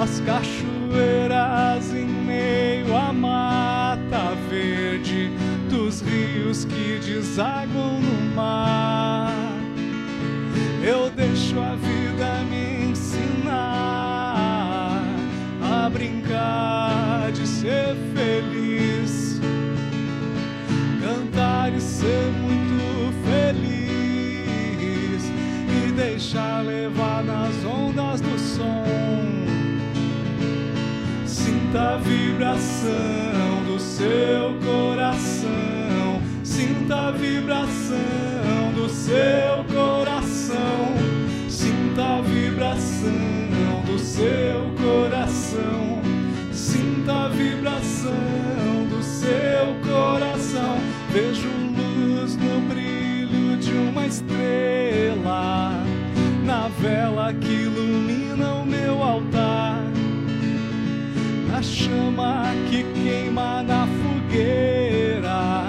das cachoeiras em meio à mata verde, dos rios que desaguam no mar. Eu deixo a vida me ensinar a brincar de ser feliz, cantar e ser muito feliz e deixar levar nas ondas Sinta a vibração do seu coração. Sinta a vibração do seu coração. Sinta a vibração do seu coração. Sinta a vibração do seu coração. Vejo luz no brilho de uma estrela, na vela que chama que queima na fogueira,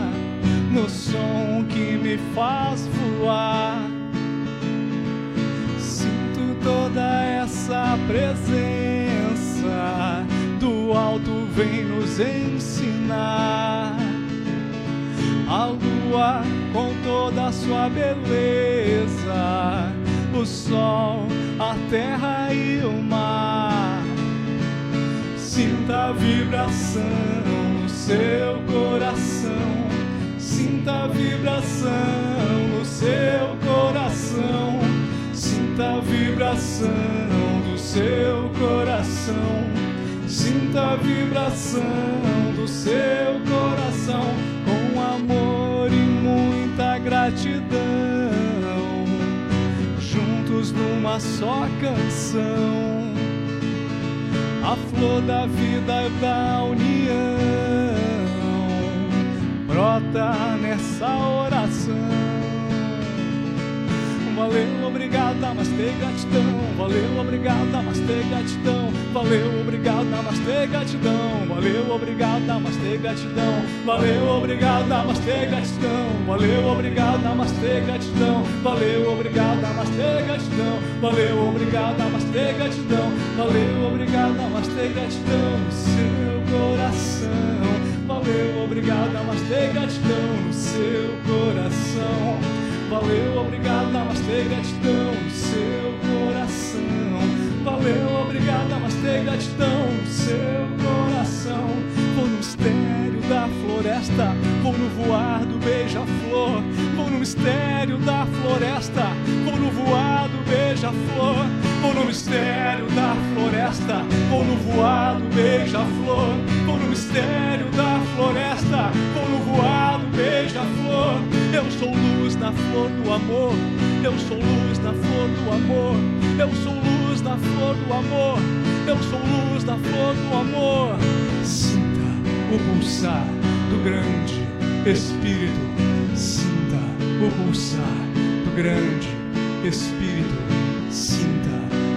no som que me faz voar. Sinto toda essa presença do alto vem nos ensinar. A lua com toda a sua beleza, o sol, a terra e o mar. Sinta a vibração no seu coração. Sinta a vibração no seu coração. Sinta a vibração do seu coração. Sinta a vibração do seu coração com amor e muita gratidão. Juntos numa só canção a flor da vida da união brota nessa oração. Valeu, obrigado, namastê, gratidão. Valeu, obrigado, namastê, gratidão. Valeu, obrigado, namastê, gratidão. Valeu, obrigado, namastê, gratidão. Valeu, obrigado, namastê, gratidão. Valeu, obrigado, namastê, gratidão. Valeu, obrigado, namastê, gratidão. Valeu, obrigado, namastê, gratidão. Valeu, obrigado, namastê, gratidão. Seu coração. Valeu, obrigado, namastê, gratidão. Seu coração. Valeu, obrigado, namastê, gratidão. Seu coração. Valeu, obrigado, namastê, gratidão. Seu coração. Vou no mistério da floresta. Vou no voar do beija-flor. Vou no mistério da floresta. Vou no voar do beija-flor. Vou no mistério da floresta. Vou no voar do beija-flor. Vou no mistério da floresta. Vou no voar do beija-flor. Eu sou luz na flor do amor. Eu sou luz na flor do amor. Eu sou luz na flor do amor. Eu sou luz na flor do amor. Sinta o pulsar do grande Espírito. Sinta o pulsar do grande Espírito. Sinta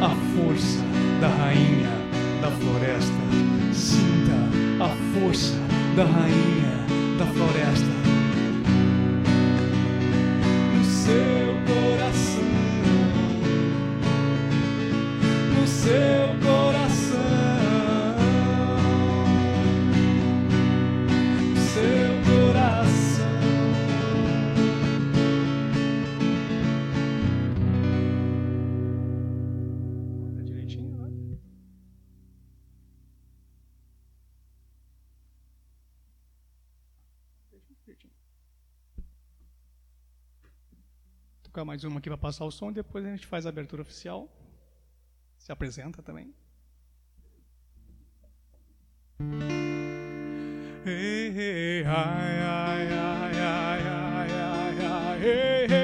a força da rainha da floresta. Sinta a força da rainha da floresta. No seu Mais uma aqui para passar o som e depois a gente faz a abertura oficial. Se apresenta também. Hey, hey, ai, ai, ai, ai, ai, ai, ai, hey, hey,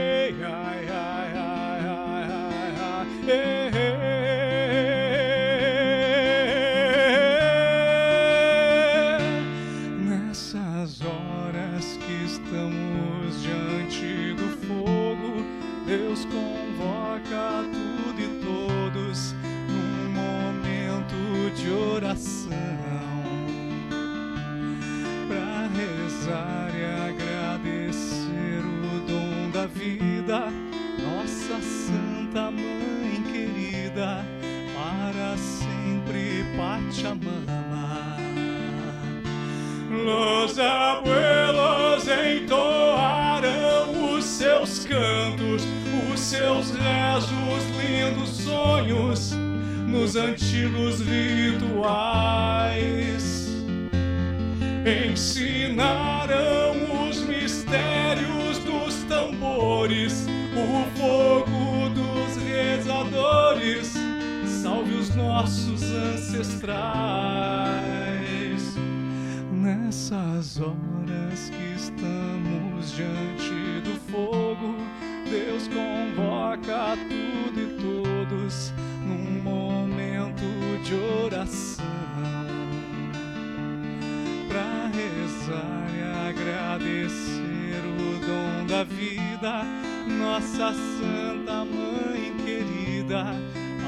Pachamama. Los abuelos entoarão os seus cantos, os seus rezos, lindos sonhos nos antigos rituais ensinaram os mistérios dos tambores, o fogo nossos ancestrais. Nessas horas que estamos diante do fogo, Deus convoca tudo e todos num momento de oração para rezar e agradecer o dom da vida, nossa Santa Mãe querida,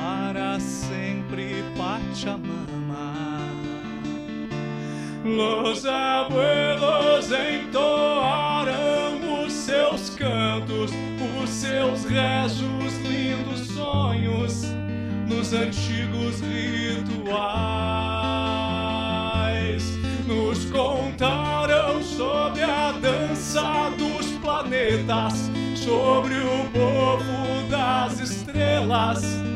para sempre Pachamama. Los abuelos entoarão os seus cantos, os seus rezos, lindos sonhos nos antigos rituais. Nos contaram sobre a dança dos planetas, sobre o povo das estrelas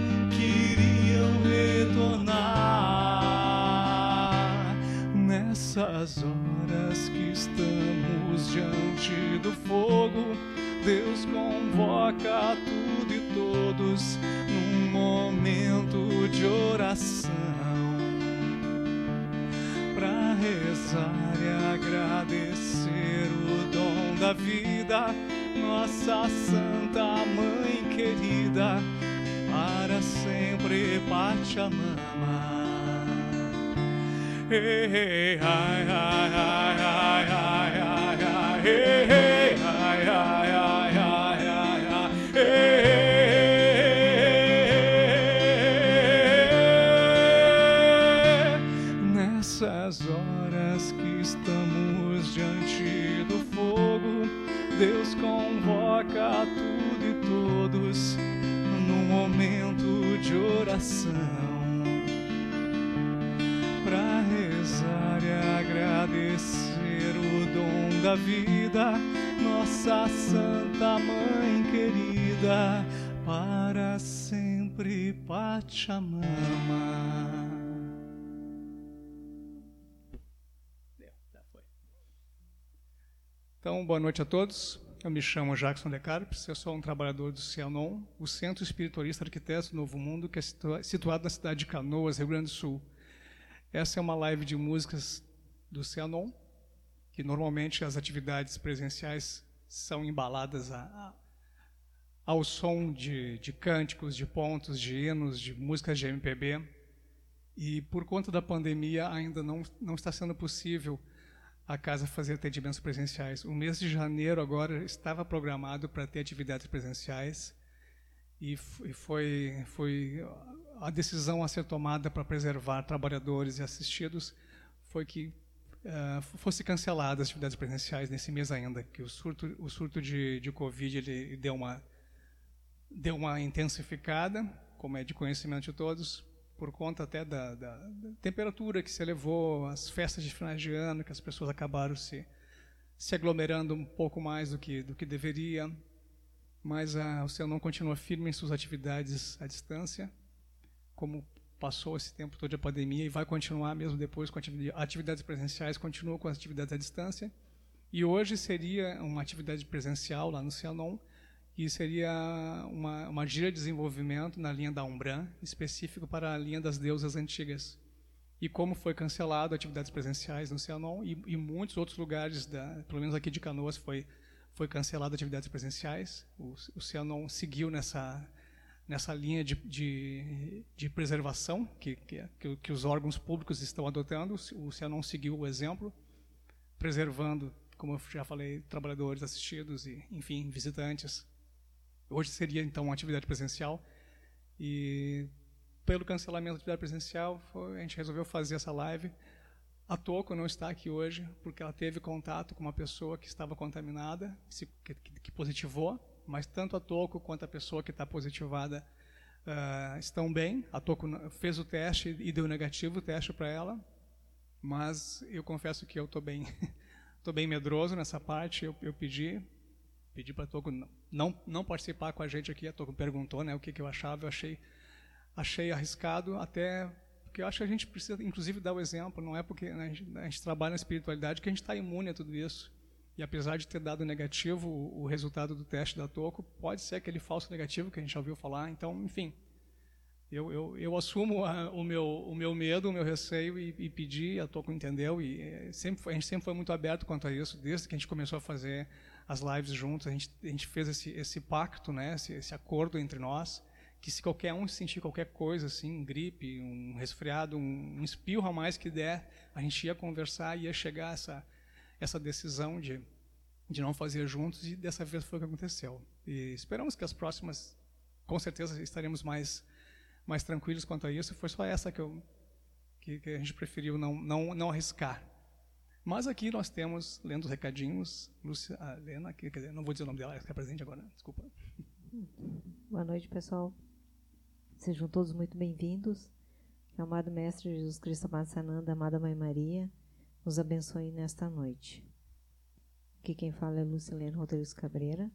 Nessas horas que estamos diante do fogo, Deus convoca tudo e todos num momento de oração para rezar e agradecer o dom da vida, nossa Santa Mãe querida, para sempre Pachamama. hey, hey, Hey! Hey! Hey! Hey! hi, hi, hi, hey, hey. Da vida, nossa Santa Mãe querida, para sempre Pachamama. Então, boa noite a todos. Eu me chamo Jackson De Carpes, eu sou um trabalhador do Cianon, o Centro Espiritualista Arquiteto do Novo Mundo, que é situado na cidade de Canoas, Rio Grande do Sul. Essa é uma live de músicas do Cianon, que normalmente as atividades presenciais são embaladas a, a, ao som de, de cânticos, de pontos, de hinos, de músicas de MPB. E por conta da pandemia ainda não, não está sendo possível a casa fazer atendimentos presenciais. O mês de janeiro agora estava programado para ter atividades presenciais e foi, foi a decisão a ser tomada para preservar trabalhadores e assistidos foi que uh, fosse canceladas as atividades presenciais nesse mês ainda, que o surto, o surto de, de Covid ele deu uma deu uma intensificada, como é de conhecimento de todos, por conta até da, da, da, temperatura que se elevou, as festas de final de ano, que as pessoas acabaram se, se aglomerando um pouco mais do que, do que deveria. Mas a, o Céu não continua firme em suas atividades à distância, como passou esse tempo todo de pandemia e vai continuar mesmo depois com atividades presenciais, continua com as atividades à distância. E hoje seria uma atividade presencial lá no Cianon, e seria uma, uma gira de desenvolvimento na linha da Umbran, específico para a linha das deusas antigas. E como foi cancelado atividades presenciais no Cianon e, e muitos outros lugares, da, pelo menos aqui de Canoas, foi, foi cancelado atividades presenciais. O, o Cianon seguiu nessa, nessa linha de, de, de preservação que, que, que, os órgãos públicos estão adotando. O Cianon seguiu o exemplo, preservando, como eu já falei, trabalhadores assistidos e, enfim, visitantes. Hoje seria, então, uma atividade presencial. E, pelo cancelamento da atividade presencial, foi, a gente resolveu fazer essa live. A Toco não está aqui hoje, porque ela teve contato com uma pessoa que estava contaminada, que, que positivou, mas tanto a Toco quanto a pessoa que está positivada uh, estão bem. A Toco fez o teste e deu negativo o teste para ela, mas eu confesso que eu estou bem, estou bem medroso nessa parte. Eu, eu pedi pedi para a Toco não, não participar com a gente aqui. A Toco perguntou né, o que, que eu achava. Eu achei, achei arriscado, até porque eu acho que a gente precisa, inclusive, dar o exemplo. Não é porque né, a, gente, a, gente, trabalha na espiritualidade que a gente está imune a tudo isso. E apesar de ter dado negativo o, resultado do teste da Toco, pode ser aquele falso negativo que a gente já ouviu falar. Então, enfim, eu, eu, eu assumo a, o, meu, o meu medo, o meu receio e, e pedi, a Toco entendeu. E eh, sempre, a gente sempre foi muito aberto quanto a isso, desde que a gente começou a fazer as lives juntos, a gente, a gente fez esse, esse pacto, né, esse, esse acordo entre nós, que se qualquer um sentir qualquer coisa, assim, gripe, um resfriado, um, um espirro a mais que der, a gente ia conversar ia chegar a essa, essa decisão de, de não fazer juntos, e dessa vez foi o que aconteceu. E esperamos que as próximas, com certeza, estaremos mais, mais tranquilos quanto a isso. Foi só essa que, eu, que, que a gente preferiu não, não, não arriscar. Mas aqui nós temos, lendo os recadinhos, Lúcia, Helena, que, quer dizer, não vou dizer o nome dela, ela está presente agora, desculpa. Boa noite, pessoal. Sejam todos muito bem-vindos. Amado Mestre Jesus Cristo, amado Sananda, amada Mãe Maria, nos abençoe nesta noite. Aqui quem fala é Lucilene Rodrigues Cabreira,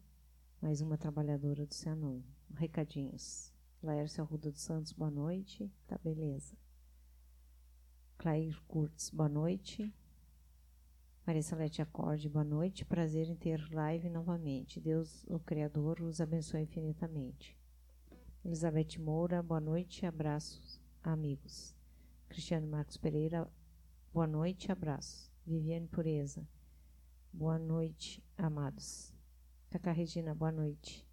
mais uma trabalhadora do Cianon. Recadinhos. Laércio Arruda dos Santos, boa noite. Tá beleza. Clair Kurtz, boa noite. Maria Salete Acorde, boa noite. Prazer em ter live novamente. Deus, o Criador, os abençoe infinitamente. Elizabeth Moura, boa noite. Abraços, amigos. Cristiano Marcos Pereira, boa noite. Abraços. Viviane Pureza, boa noite, amados. Cacá Regina, boa noite.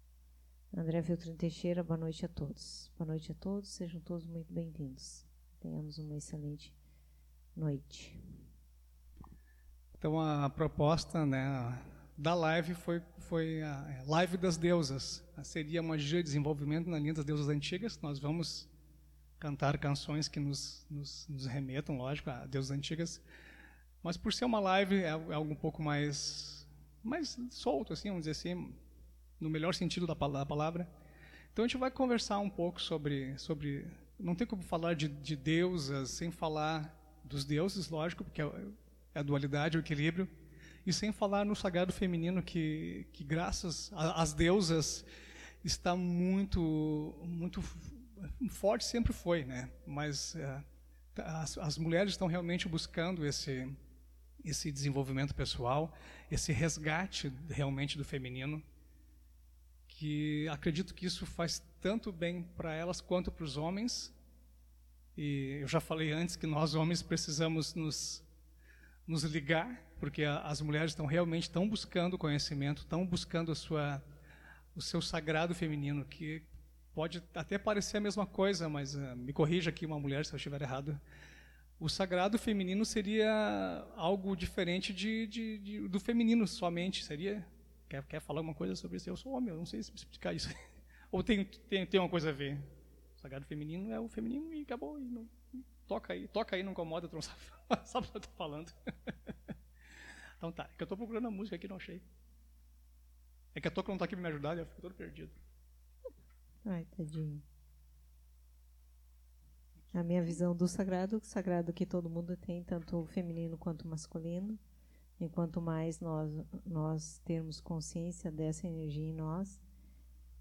André Filtrin Teixeira, boa noite a todos. Boa noite a todos, sejam todos muito bem-vindos. Tenhamos uma excelente noite. Então a proposta né, da live foi, foi a é, live das deusas. Seria uma gira de desenvolvimento na linha das deusas antigas. Nós vamos cantar canções que nos, nos, nos remetam, lógico, a deusas antigas. Mas por ser uma live, é, é algo um pouco mais, mais solto, assim, vamos dizer assim, no melhor sentido da palavra. Então a gente vai conversar um pouco sobre, sobre não tem como falar de, de deusas sem falar dos deuses, lógico, porque é, é a dualidade, o equilíbrio, e sem falar no sagrado feminino que, que graças às deusas está muito, muito forte sempre foi, né? Mas é, as, as mulheres estão realmente buscando esse esse desenvolvimento pessoal, esse resgate realmente do feminino, que acredito que isso faz tanto bem para elas quanto para os homens. E eu já falei antes que nós homens precisamos nos nos ligar, porque a, as mulheres estão realmente estão buscando conhecimento, estão buscando a sua o seu sagrado feminino, que pode até parecer a mesma coisa, mas uh, me corrija aqui uma mulher se eu estiver errado. O sagrado feminino seria algo diferente de, de, de, do feminino somente, seria? Quer, quer falar uma coisa sobre isso? Eu sou homem, eu não sei se explicar isso. Ou tem, tem, tem uma coisa a ver? O sagrado feminino é o feminino e acabou. E não, toca aí, toca aí, não incomoda, tu não sabe, sabe o que eu estou falando. então tá, é que eu estou procurando a música aqui não achei. É que a toca não está aqui para me ajudar, eu fico todo perdido. Ai, tadinho. A minha visão do sagrado, o sagrado que todo mundo tem, tanto feminino quanto masculino. E quanto mais nós, nós termos consciência dessa energia em nós,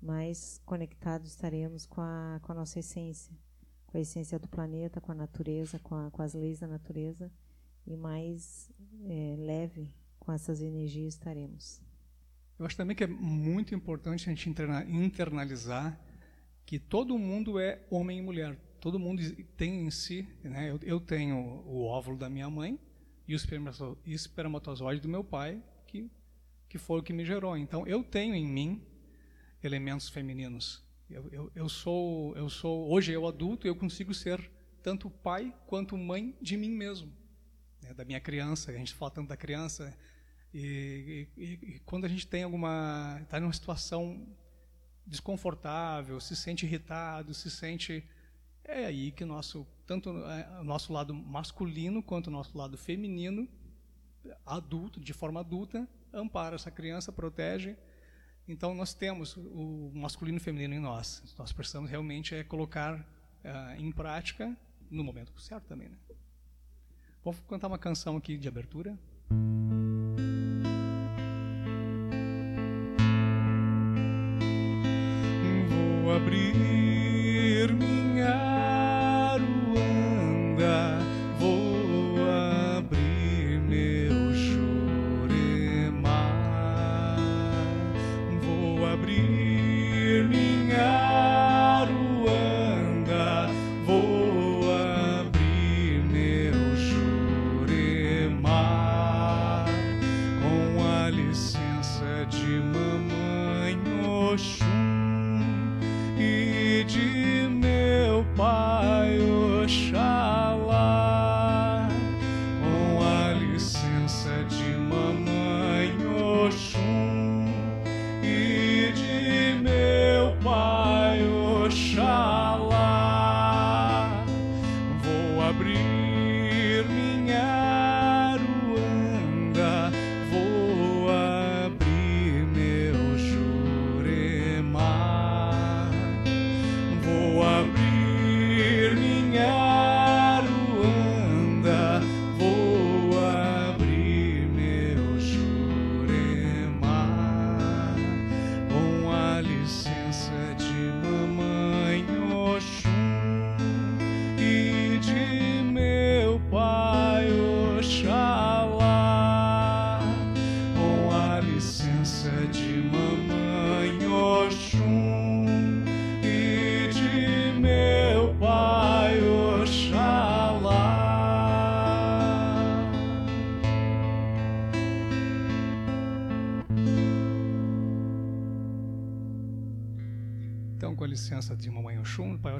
mais conectados estaremos com a, com a nossa essência, com a essência do planeta, com a natureza, com, a, com as leis da natureza, e mais é, leve com essas energias estaremos. Eu acho também que é muito importante a gente internalizar que todo mundo é homem e mulher. Todo mundo tem em si, né? eu, eu tenho o óvulo da minha mãe e o espermatozoide do meu pai, que, que foi o que me gerou. Então, eu tenho em mim elementos femininos. Eu, eu, eu, sou, eu sou, hoje eu adulto, eu consigo ser tanto pai quanto mãe de mim mesmo, né? da minha criança. A gente fala tanto da criança. E, e, e quando a gente tem alguma, está numa situação desconfortável, se sente irritado, se sente é aí que nosso tanto é, o nosso lado masculino quanto o nosso lado feminino adulto, de forma adulta, ampara essa criança, protege. Então nós temos o masculino e o feminino em nós. Nós precisamos realmente é colocar uh, em prática no momento certo também, né? Vou cantar uma canção aqui de abertura. Abrir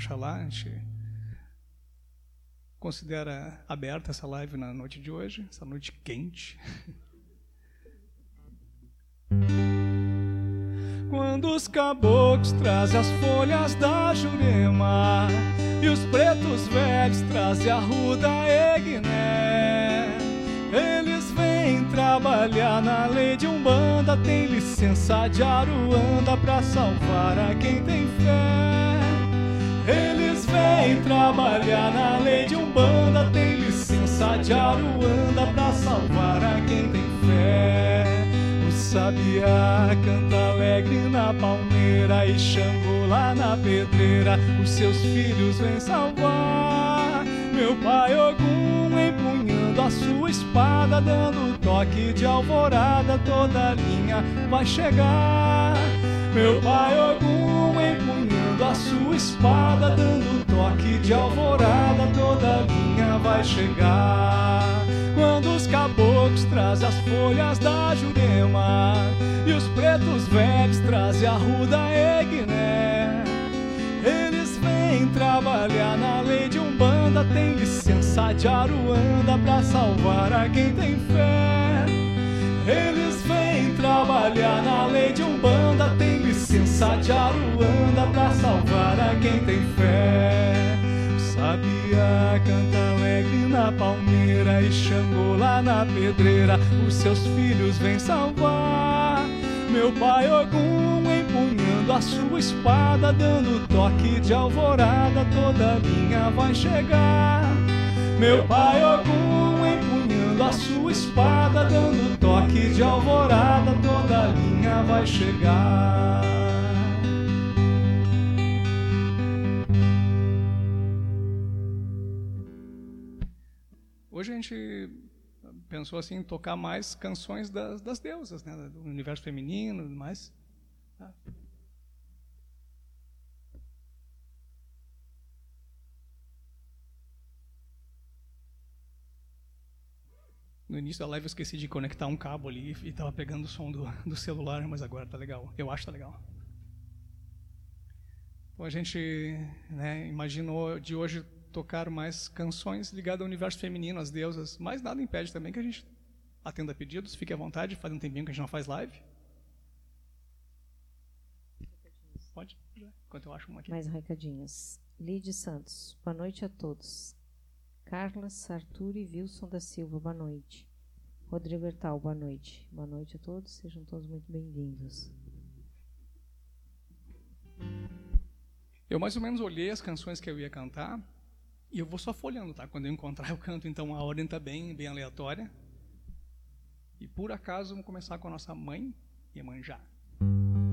Oxalá, a gente considera aberta essa live na noite de hoje, essa noite quente. Quando os caboclos trazem as folhas da Jurema e os pretos velhos trazem a ruda Egné, eles vêm trabalhar na lei de Umbanda, tem licença de Aruanda pra salvar a quem tem fé. Eles vêm trabalhar na lei de Umbanda, tem licença de Aruanda pra salvar a quem tem fé. O sabiá canta alegre na palmeira e Xangô lá na pedreira, os seus filhos vêm salvar. Meu pai Ogum empunhando a sua espada, dando toque de alvorada, toda linha vai chegar. Meu pai Ogum empunhando a sua espada, dando toque de alvorada, toda linha vai chegar. Quando os caboclos trazem as folhas da jurema e os pretos velhos trazem a ruda egné, eles vêm trabalhar na lei de Umbanda, tem licença de Aruanda pra salvar a quem tem fé. Eles vêm trabalhar na lei de Umbanda, tem licença de Aruanda pra salvar a quem tem fé. Sabia canta alegre na palmeira e Xangô lá na pedreira, os seus filhos vêm salvar. Meu pai Ogum empunhando a sua espada, dando toque de alvorada, toda linha vai chegar. Meu pai Ogum empunhando a sua espada, dando toque de alvorada, toda linha vai chegar. Hoje a gente pensou assim em tocar mais canções das, das deusas, né, do universo feminino, mais. Tá? No início da live eu esqueci de conectar um cabo ali e estava pegando o som do, do celular, mas agora tá legal. Eu acho que tá legal. Então a gente né, imaginou de hoje tocar mais canções ligadas ao universo feminino, às deusas, mas nada impede também que a gente atenda pedidos, fique à vontade, faz um tempinho que a gente não faz live. Pode, enquanto eu acho uma aqui. Mais recadinhos. Lide Santos, boa noite a todos. Carla Sartur e Wilson da Silva, boa noite. Rodrigo Hertal, boa noite. Boa noite a todos, sejam todos muito bem-vindos. Eu mais ou menos olhei as canções que eu ia cantar e eu vou só folhando, tá? Quando eu encontrar eu canto, então a ordem está bem, bem aleatória. E por acaso vamos começar com a nossa mãe, Iemanjá. Esse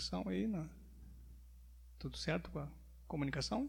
comunicação aí. Tudo certo com a comunicação?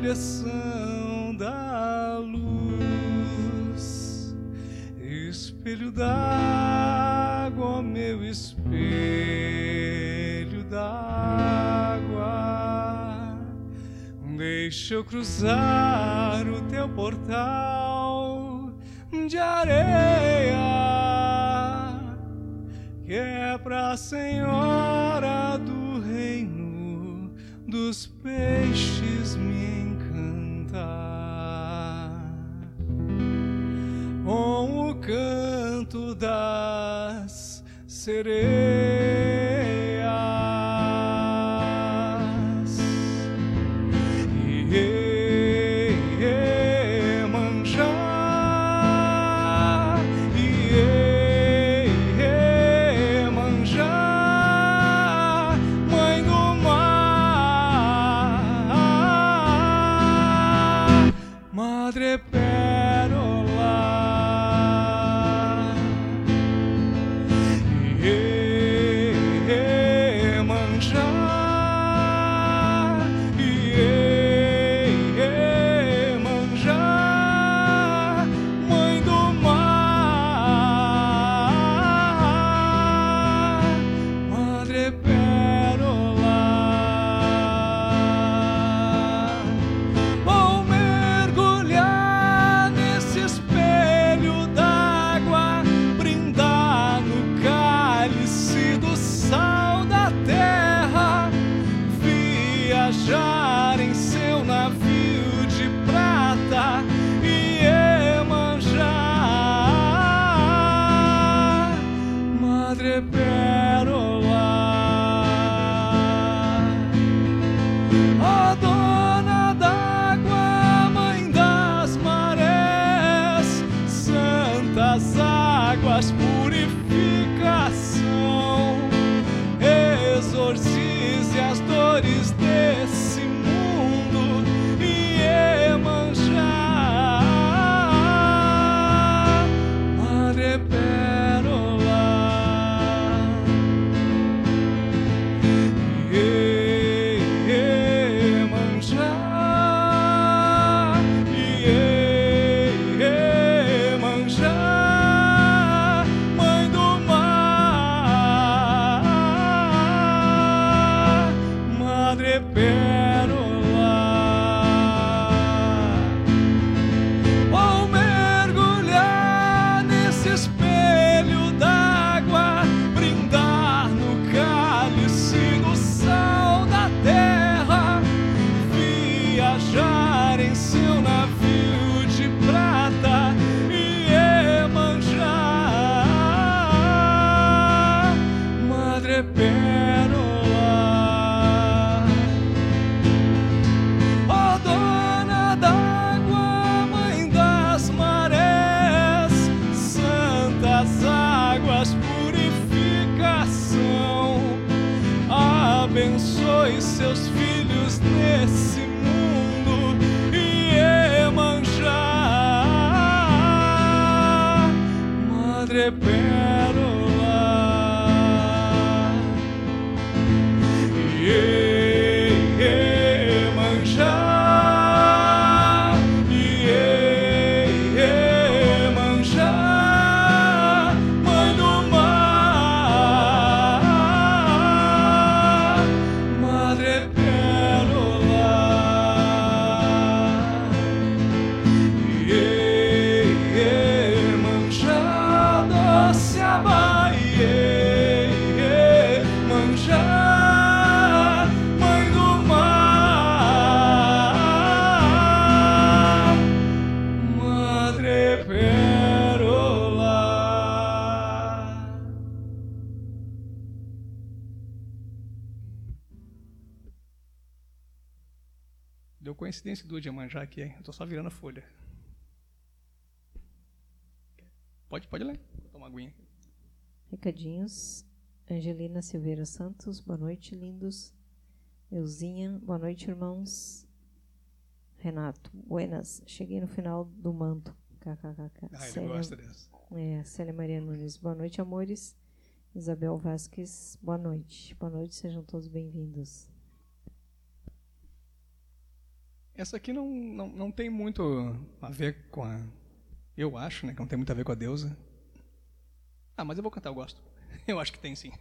direção da luz, espelho d'água, meu espelho d'água. Deixa eu cruzar o teu portal de areia, que é pra Senhor. Coincidência do Iemanjá aqui, hein? Eu tô só virando a folha. Pode, pode ler. Vou tomar uma aguinha. Recadinhos. Angelina Silveira Santos, boa noite, lindos. Euzinha, boa noite, irmãos. Renato, buenas. Cheguei no final do manto. KKKK. Ah, ele Célia- gosta dessa. É, Célia Maria Nunes, boa noite, amores. Isabel Vasques, boa noite. Boa noite, sejam todos bem-vindos. Essa aqui não, não, não tem muito a ver com a. Eu acho, né? Que não tem muito a ver com a deusa. Ah, mas eu vou cantar, eu gosto. Eu acho que tem sim.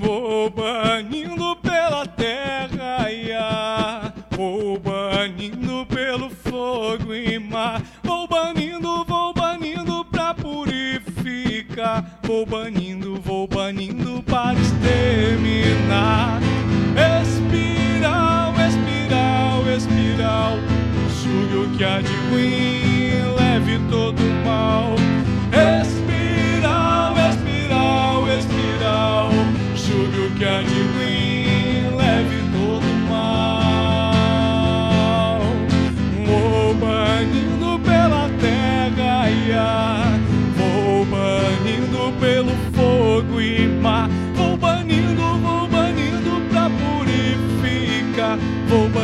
Vou banindo pela terra, ia. vou banindo pelo fogo e mar. Vou banindo, vou banindo Vou banindo, vou banindo para exterminar. Espiral, espiral, espiral. O que há de ruim, leve todo o mal. Espiral, espiral, espiral. Sugue o que há de ruim, for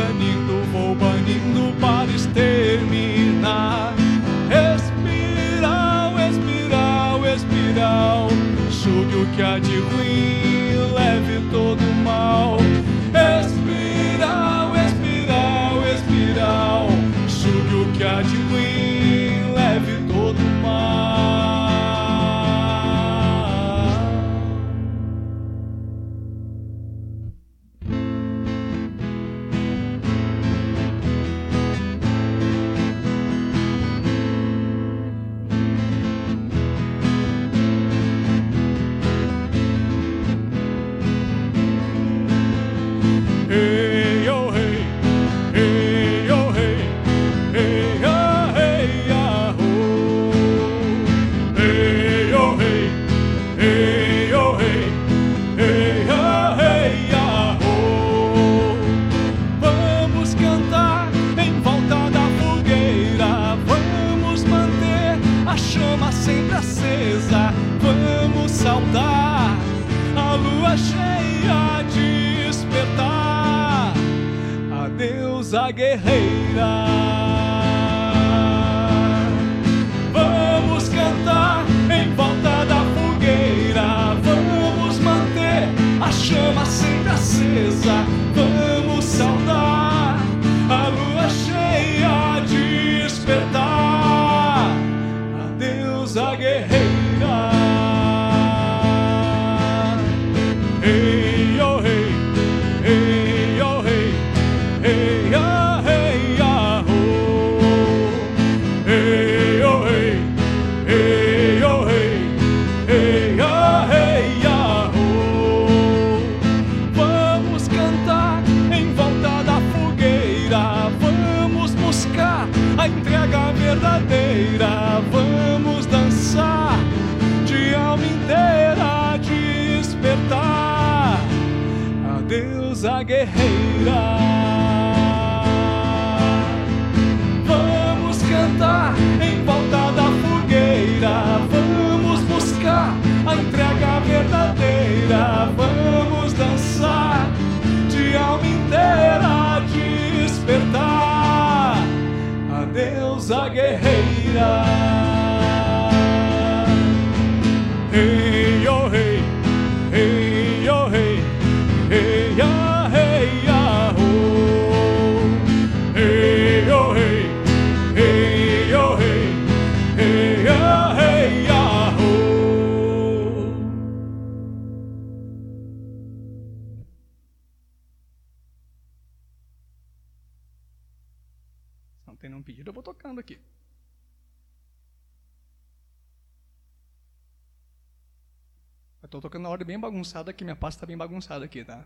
bagunçada, que minha pasta tá bem bagunçada aqui, tá?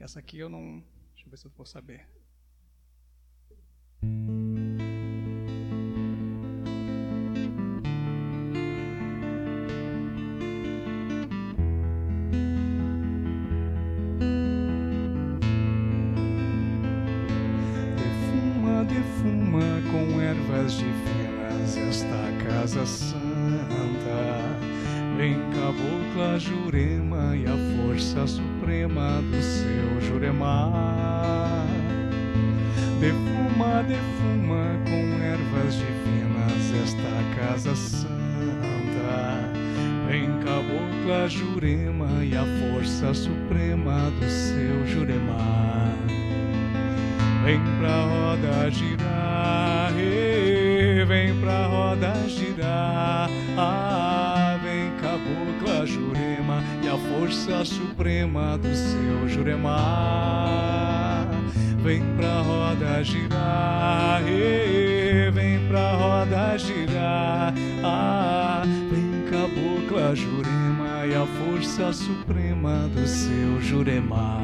Essa aqui eu não. Deixa eu ver se eu vou saber. Defuma, defuma com ervas divinas esta casa santa. Vem cabocla Jurema e a força suprema do seu Jurema. Defuma, defuma com ervas divinas esta casa santa. Vem cabocla Jurema e a força suprema do seu Jurema. Suprema do seu Jurema. Vem pra roda girar, vem pra roda girar. Ah, vem cabocla Jurema e a força suprema do seu Jurema.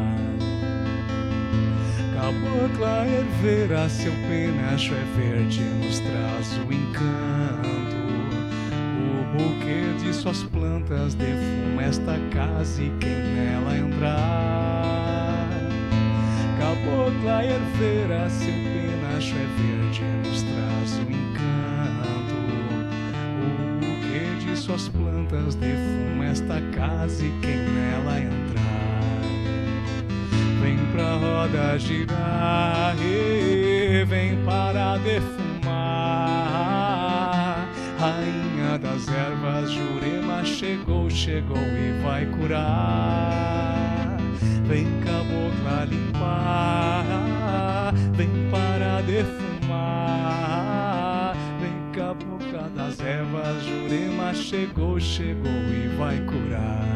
Cabocla herveira, seu penacho é verde, nos traz o encanto. O buquê de suas plantas defuma esta casa e quem nela entrar. Cabocla herveira, seu penacho é verde, nos traz o encanto. O buquê de suas plantas defuma esta casa e quem nela entrar. Vem pra roda girar, chegou, e vai curar. Vem cabocla limpar, vem para defumar. Vem cabocla das ervas, Jurema chegou, chegou e vai curar.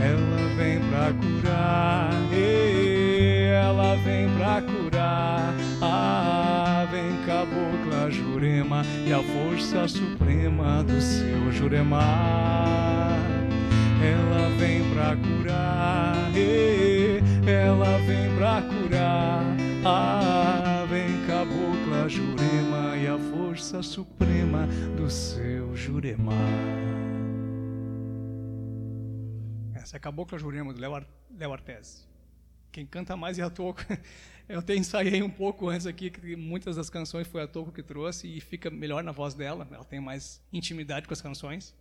Ela vem pra curar, ela vem pra curar. Ah, vem cabocla Jurema e a força suprema do seu Jurema. Ela vem pra curar, ela vem pra curar. Ah, vem cabocla Jurema e a força suprema do seu Jurema. Essa é a Cabocla Jurema, do Léo Ar- Léo Artes. Quem canta mais é a Toco. Eu até ensaiei um pouco antes aqui, que muitas das canções foi a Toco que trouxe e fica melhor na voz dela. Ela tem mais intimidade com as canções.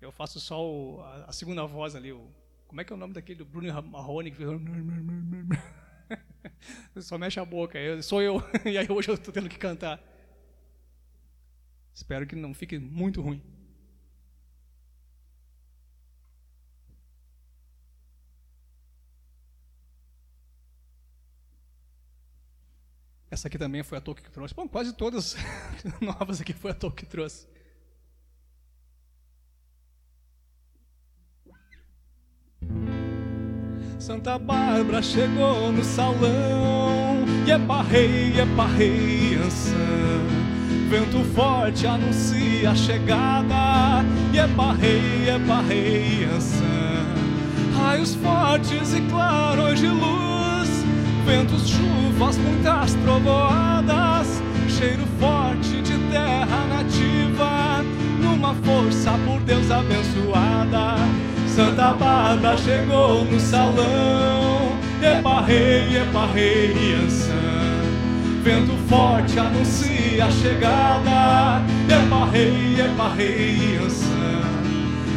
Eu faço só o- a, a segunda voz ali. O, como é que é o nome daquele do Bruno Marrone? Que só mexe a boca. Eu, sou eu. E aí hoje eu estou tendo que cantar. Espero que não fique muito ruim. Essa aqui também foi a Toque que trouxe. Bom, quase todas novas aqui foi a Toque que trouxe. Santa Bárbara chegou no salão E é rei, é rei, Ançã Vento forte anuncia a chegada E é rei, é rei, Ançã Raios fortes e clarões de luz Ventos, chuvas, muitas trovoadas Cheiro forte de terra nativa Numa força por Deus abençoada. Santa Bárbara chegou no salão Epa rei, epa rei, Ançã Vento forte anuncia a chegada Epa rei, epa rei, Ançã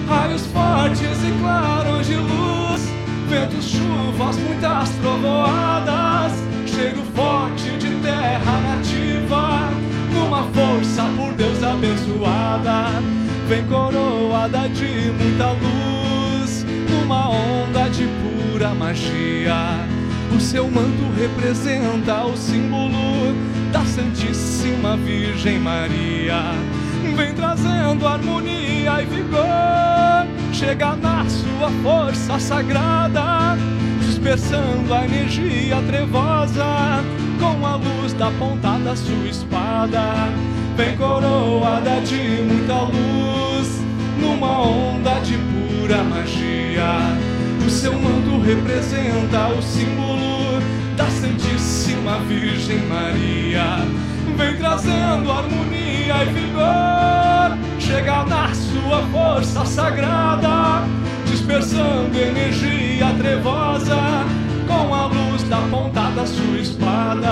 Raios fortes e clarões de luz Ventos, chuvas, muitas trovoadas. Cheiro forte de terra nativa Numa força por Deus abençoada. Vem coroada de muita luz Numa onda de pura magia. O seu manto representa o símbolo Da Santíssima Virgem Maria Vem trazendo harmonia e vigor Chega na sua força sagrada Dispersando a energia trevosa com a luz da ponta da sua espada. Vem coroada de muita luz, numa onda de pura magia. O seu manto representa o símbolo da Santíssima Virgem Maria. Vem trazendo harmonia e vigor, chega na sua força sagrada, dispersando energia trevosa com a luz da ponta da sua espada.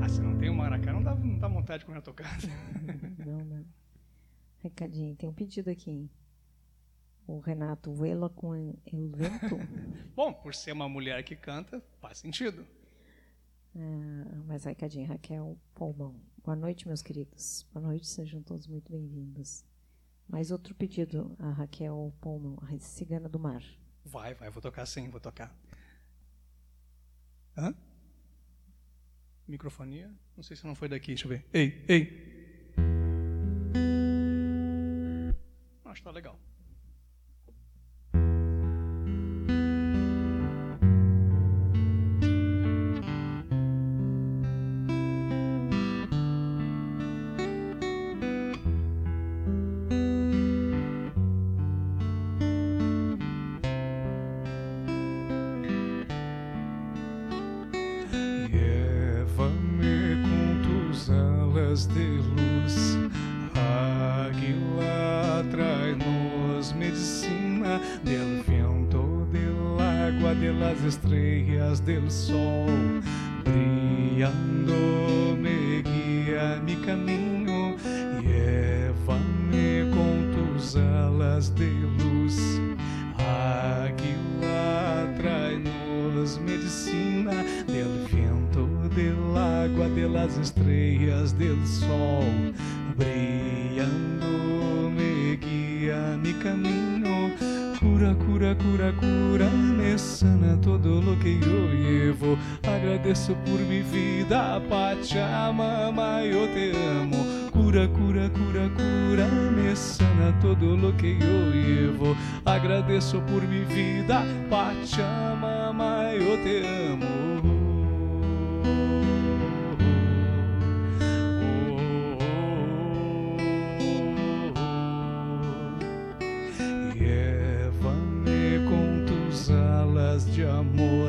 Ah, se não tem o maracá, não dá, vontade de comer a. Não, não. Recadinho, tem um pedido aqui. O Renato Vela com El Vento. Bom, por ser uma mulher que canta, faz sentido. Ah, mas recadinho, Raquel Palmão. Boa noite, meus queridos. Boa noite, sejam todos muito bem-vindos. Mais outro pedido, a Raquel Palmão, a Cigana do Mar. Vai, vai, vou tocar sim, vou tocar. Hã? Microfonia? Não sei se não foi daqui, deixa eu ver. Ei, ei. Acho que tá legal. thank you del agua, de las estrellas, del sol, brillando me guía mi camino. Cura, cura, cura, cura, me sana todo lo que yo llevo. Agradeço por mi vida, Pachamama, eu te amo. Cura, cura, cura, cura, me sana todo lo que yo llevo. Agradeço por mi vida, Pachamama, eu te amo. Amor,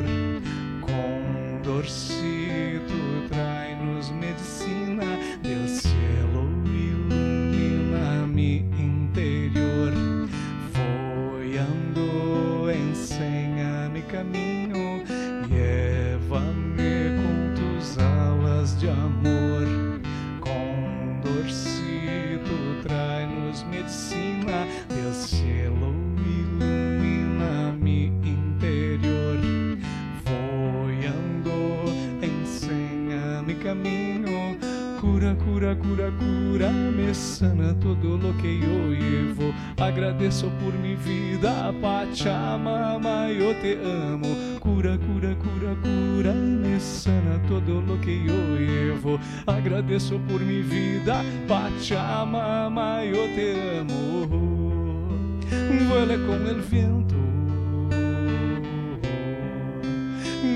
cura, cura, cura, me sana todo lo que yo llevo. Agradeço por mi vida, Pachamama, eu te amo. Cura, cura, cura, cura, me sana todo lo que yo llevo. Agradeço por mi vida, Pachamama, eu te amo. Vuela con el viento,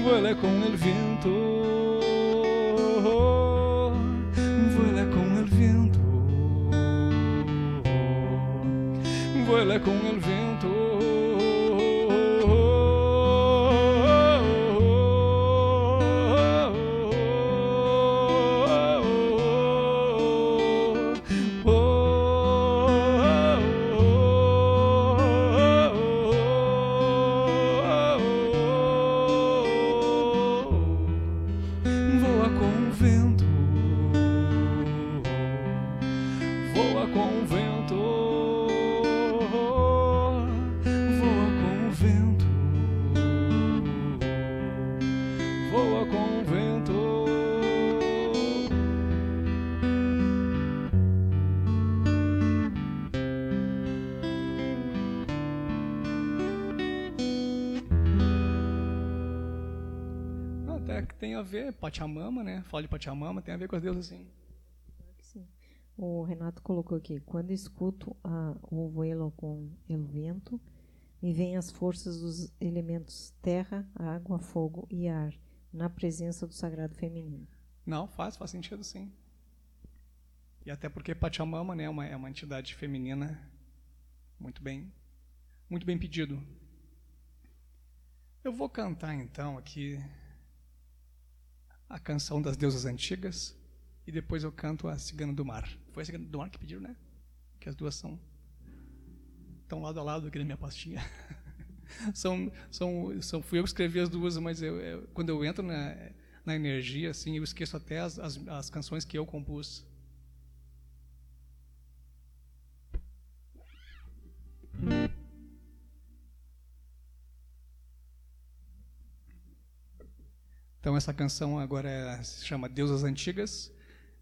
vuela con el viento, vuela con el viento. Ver, Pachamama, né? Fala de Pachamama, tem a ver com as deusas assim. Sim. O Renato colocou aqui: quando escuto a, o vuelo com o vento, me vêm as forças dos elementos terra, água, fogo e ar, na presença do sagrado feminino. Não, faz, faz sentido sim. E até porque Pachamama né, é, uma, é uma entidade feminina muito bem, muito bem pedido. Eu vou cantar então aqui a canção das deusas antigas e depois eu canto a Cigana do Mar. Foi a Cigana do Mar que pediram, né? Que as duas são estão lado a lado aqui na minha pastinha. são, são, são, fui eu que escrevi as duas, mas eu, eu, quando eu entro na, na energia, assim, eu esqueço até as, as, as canções que eu compus. Então essa canção agora é, se chama Deusas Antigas.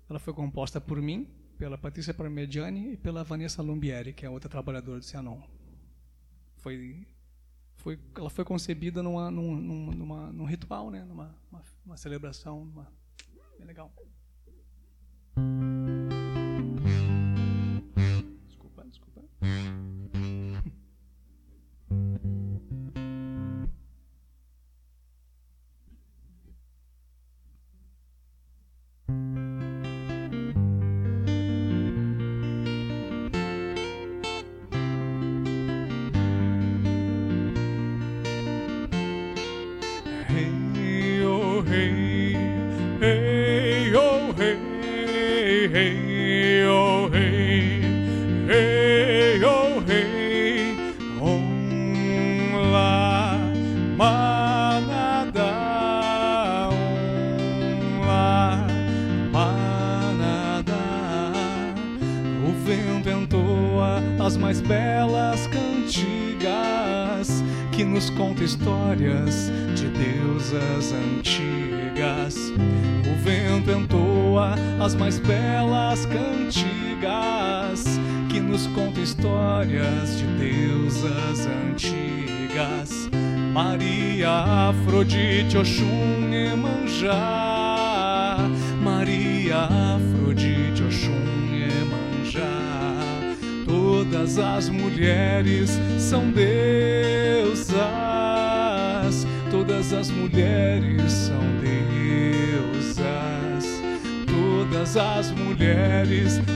Ela foi composta por mim, pela Patrícia Parmigiani e pela Vanessa Lumbieri, que é outra trabalhadora do Cianon. Foi, foi, ela foi concebida numa, numa, numa, num ritual, né? numa uma, uma celebração, bem legal. Desculpa, desculpa.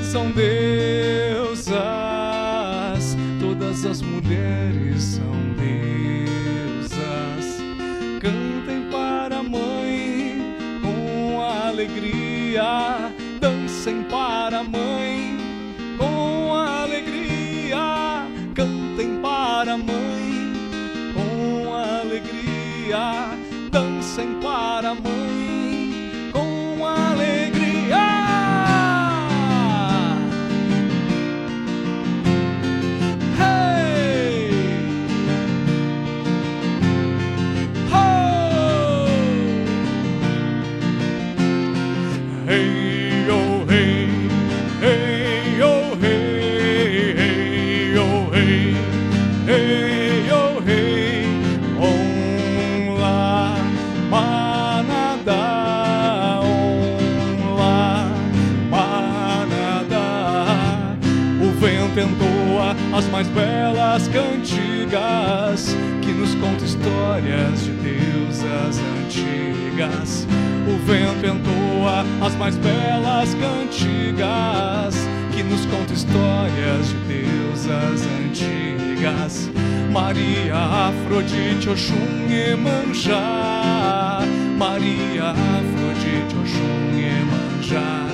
são deusas. Todas as mulheres são conta histórias de deusas antigas. Maria, Afrodite, Oxum, Emanjá. Maria, Afrodite, Oxum, Emanjá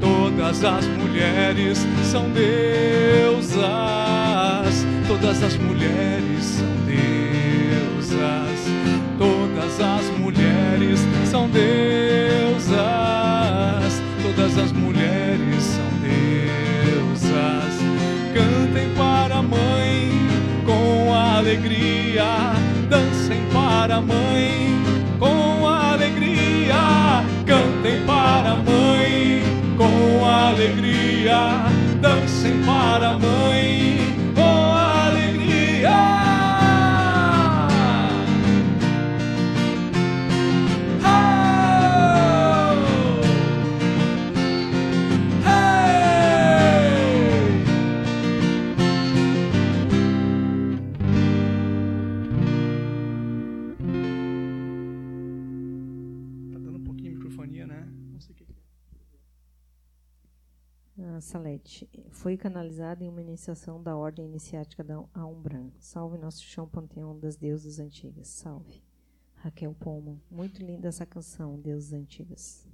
Todas as mulheres são deusas, todas as mulheres são deusas, todas as mulheres são deusas, todas as mulheres são alegria, dancem para a mãe com alegria, cantem para a mãe com alegria, dancem para a mãe Salete. Foi canalizada em uma iniciação da Ordem Iniciática da Aumbran. Salve nosso chão panteão das deusas antigas. Salve. Raquel Pomo. Muito linda essa canção, Deusas Antigas.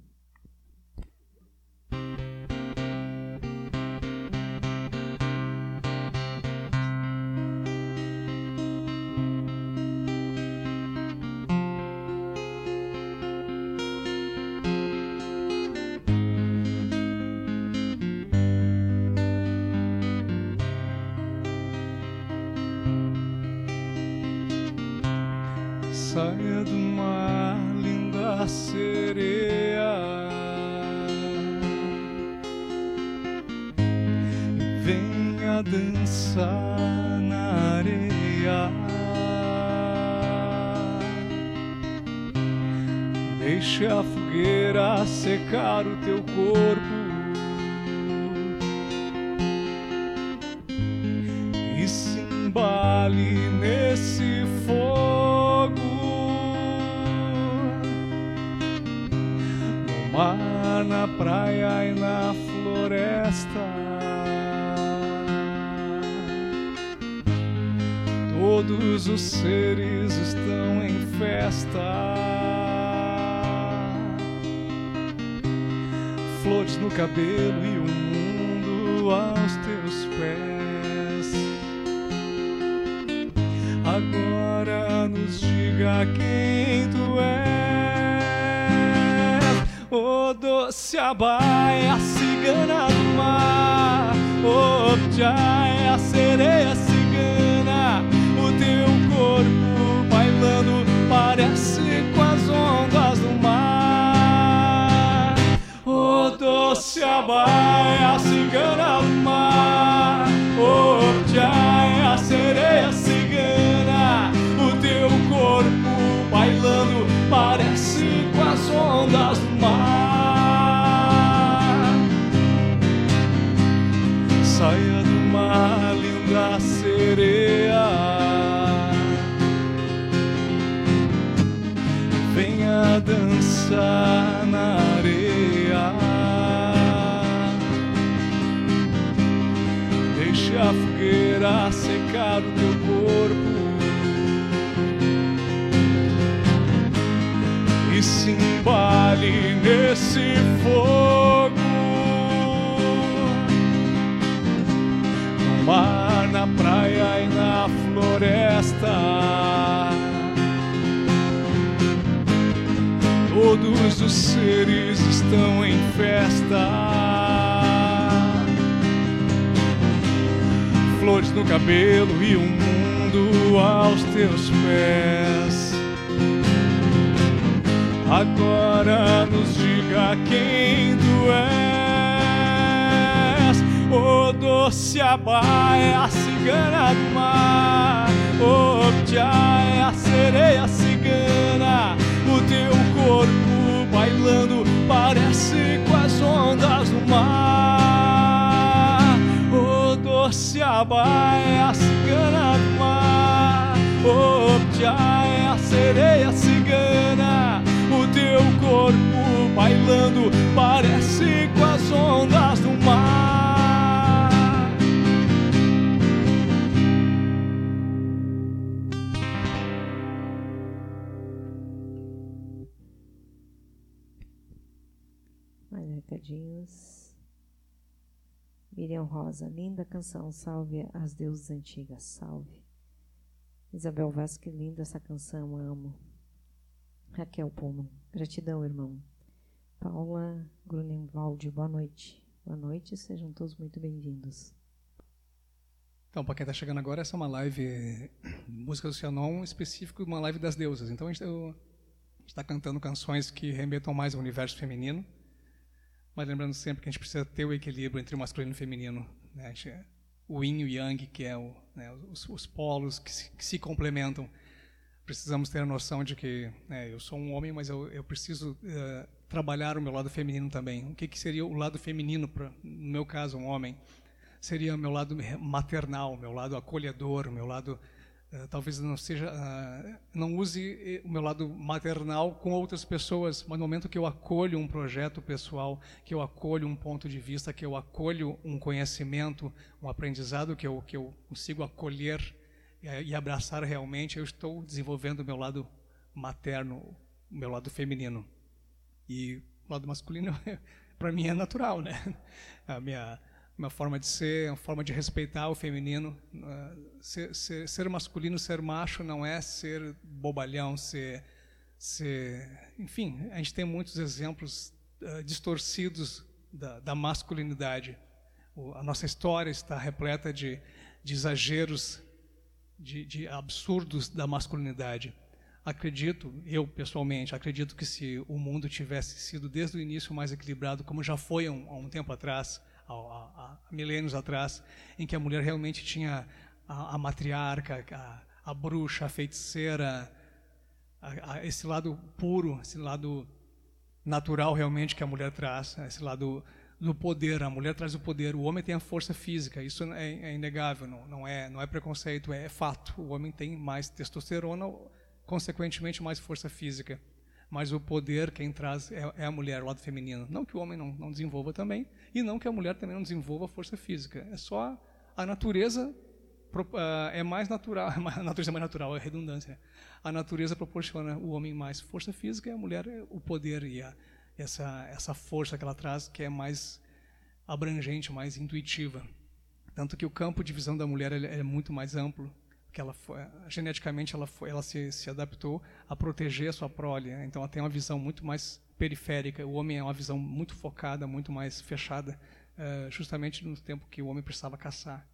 Secar o teu corpo. E se embale nesse fogo. No mar, na praia e na Os seres estão em festa. flores no cabelo e o mundo aos teus pés. Agora nos diga quem tu és. O oh, doce abaia, cigana do mar. O oh, é a sereia doce abaia, a cigana do mar, o é a sereia cigana, o teu corpo bailando parece com as ondas do mar. Saia do mar, linda sereia. Venha dançar o teu corpo e se embale nesse fogo no mar, na praia e na floresta. Todos os seres estão em festa. Flores no cabelo e o mundo aos teus pés. Agora nos diga quem tu és. O doce Abá é a cigana do mar. O Ptia é a sereia cigana. O teu corpo bailando parece com as ondas do mar doce é a cigana do mar, Optia é a sereia cigana, o teu corpo bailando parece com as ondas do mar. Mais recadinhos. Miriam Rosa, linda canção, salve as deusas antigas, salve. Isabel Vaz, que linda essa canção, amo. Raquel Pullman, gratidão, irmão. Paula Grunenwald, boa noite. Boa noite, sejam todos muito bem-vindos. Então, para quem está chegando agora, essa é uma live música do Cianon, específico uma live das deusas. Então, a gente está cantando canções que remetam mais ao universo feminino mas lembrando sempre que a gente precisa ter o equilíbrio entre o masculino e o feminino. Né? O yin e o yang, que é o, né, os, os, polos que se, que se, complementam. Precisamos ter a noção de que né, eu sou um homem, mas eu, eu preciso uh, trabalhar o meu lado feminino também. O que, que seria o lado feminino, pra, no meu caso, um homem? Seria o meu lado maternal, o meu lado acolhedor, o meu lado talvez não seja, uh, não use o meu lado maternal com outras pessoas, mas no momento que eu acolho um projeto pessoal, que eu acolho um ponto de vista, que eu acolho um conhecimento, um aprendizado que eu que eu consigo acolher e abraçar realmente, eu estou desenvolvendo o meu lado materno, o meu lado feminino. E o lado masculino, para mim, é natural, né? A minha uma forma de ser, uma forma de respeitar o feminino. Ser, ser, ser, masculino, ser macho não é ser bobalhão, ser, ser, enfim, a gente tem muitos exemplos uh, distorcidos da, da masculinidade. O, a nossa história está repleta de, de exageros, de, de absurdos da masculinidade. Acredito, eu pessoalmente, acredito que se o mundo tivesse sido desde o início mais equilibrado, como já foi há um, há um tempo atrás, há, milênios atrás, em que a mulher realmente tinha a, a matriarca, a, a, bruxa, a feiticeira, esse lado puro, esse lado natural realmente que a mulher traz, esse lado do poder. A mulher traz o poder, o homem tem a força física. Isso é, é inegável, não, não, é, não é preconceito, é fato. O homem tem mais testosterona, consequentemente mais força física mas o poder quem traz é, é, a mulher, o lado feminino. Não que o homem não, não desenvolva também, e não que a mulher também não desenvolva força física. É só a natureza uh, é mais natural, a natureza é mais natural, é redundância. A natureza proporciona o homem mais força física e a mulher o poder e a, essa, essa força que ela traz que é mais abrangente, mais intuitiva. Tanto que o campo de visão da mulher é muito mais amplo que ela foi, geneticamente ela, foi, ela se, se adaptou a proteger a sua prole. Né? Então ela tem uma visão muito mais periférica. O homem é uma visão muito focada, muito mais fechada, uh, justamente no tempo que o homem precisava caçar.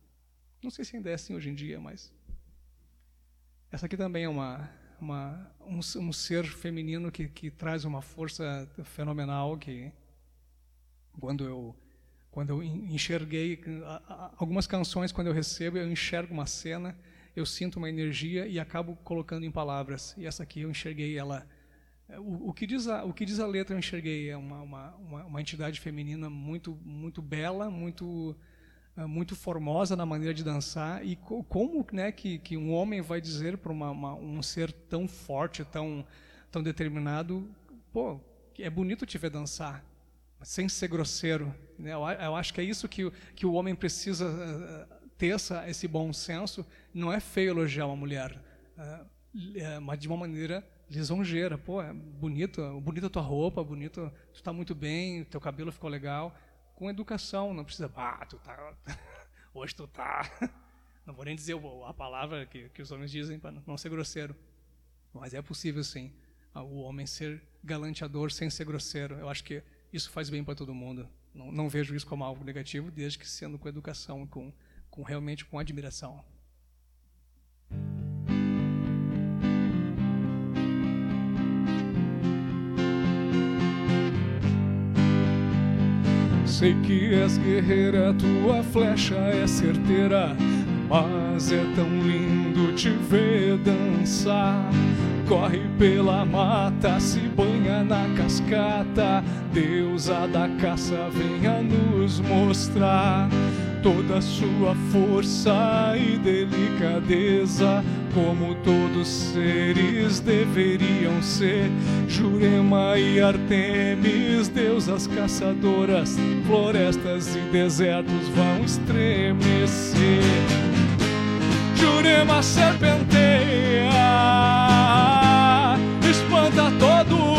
Não sei se ainda é assim hoje em dia, mas essa aqui também é uma, uma um, um, ser feminino que, que traz uma força fenomenal que quando eu quando eu enxerguei algumas canções quando eu recebo eu enxergo uma cena eu sinto uma energia e acabo colocando em palavras. E essa aqui eu enxerguei ela. O, o que, diz a, o que diz a letra eu enxerguei é uma, uma, uma, uma entidade feminina muito, muito bela, muito, eh, muito formosa na maneira de dançar. E co, como né, que, que um homem vai dizer para um ser tão forte, tão, tão determinado, pô, é bonito te ver dançar, sem ser grosseiro. Né? Eu, eu acho que é isso que, que o homem precisa ter essa, esse bom senso, não é feio elogiar uma mulher, é, é, mas de uma maneira lisonjeira. Pô, é bonito, bonita tua roupa, bonito, tu está muito bem, teu cabelo ficou legal. Com educação, não precisa, ah, tu tá, hoje tu tá. Não vou nem dizer a palavra que, que os homens dizem para não ser grosseiro, mas é possível sim o homem ser galanteador sem ser grosseiro. Eu acho que isso faz bem para todo mundo. Não, não vejo isso como algo negativo, desde que sendo com educação, com com realmente com admiração. Sei que és guerreira, tua flecha é certeira, mas é tão lindo te ver dançar. Corre pela mata, se banha na cascata, deusa da caça, venha nos mostrar toda sua força e delicadeza, como todos seres deveriam ser. Jurema e Artemis, deusas caçadoras, florestas e desertos vão estremecer. Jurema serpenteia, espanta todo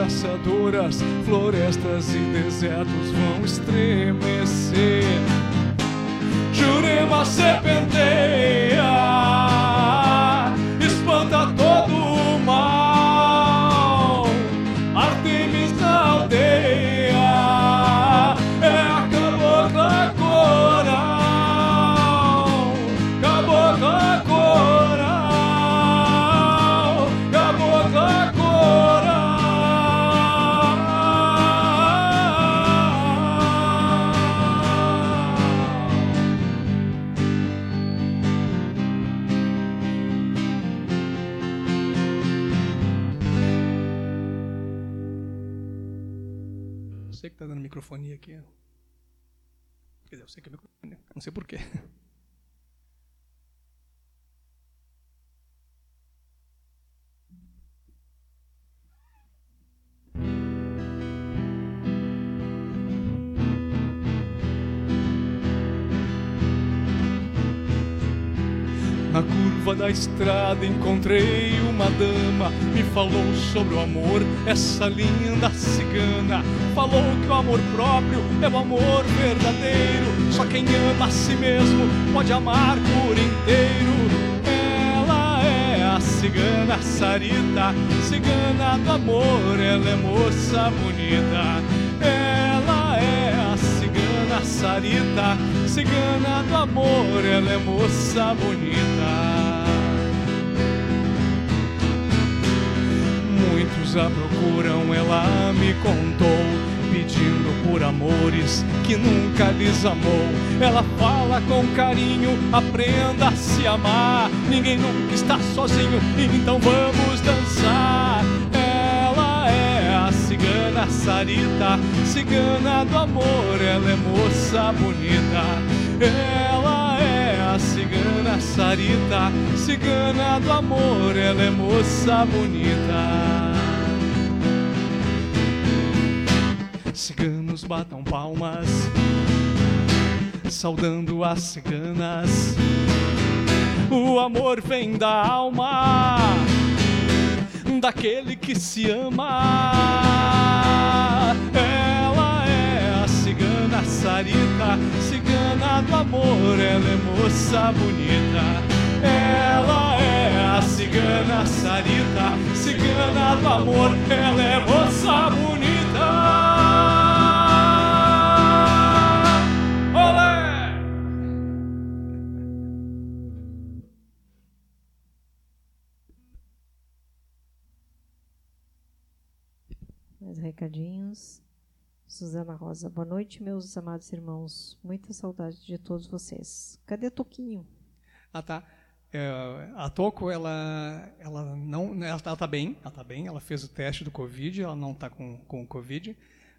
caçadoras, florestas e desertos vão estremecer. Microfone, não sei porquê. Da estrada encontrei uma dama, me falou sobre o amor, essa linda cigana. Falou que o amor próprio é o amor verdadeiro, só quem ama a si mesmo pode amar por inteiro. Ela é a cigana Sarita, cigana do amor, ela é moça bonita. Ela é a cigana Sarita, cigana do amor, ela é moça bonita. Muitos a procuram, ela me contou, pedindo por amores que nunca lhes amou. Ela fala com carinho, aprenda a se amar. Ninguém nunca está sozinho, então vamos dançar. Ela é a cigana Sarita, cigana do amor, ela é moça bonita. Ela é a cigana Sarita, cigana do amor, ela é moça bonita. Ciganos batam palmas, saudando as ciganas. O amor vem da alma daquele que se ama. Ela é a cigana Sarita, cigana do amor, ela é moça bonita. Ela é a cigana Sarita, cigana do amor, ela é moça bonita. Recadinhos. Suzana Rosa, boa noite, meus amados irmãos. Muita saudade de todos vocês. Cadê Toquinho? Ah, tá. É, a Toco, ela, ela não, ela está bem, ela está bem. Ela fez o teste do Covid, ela não está com com Covid,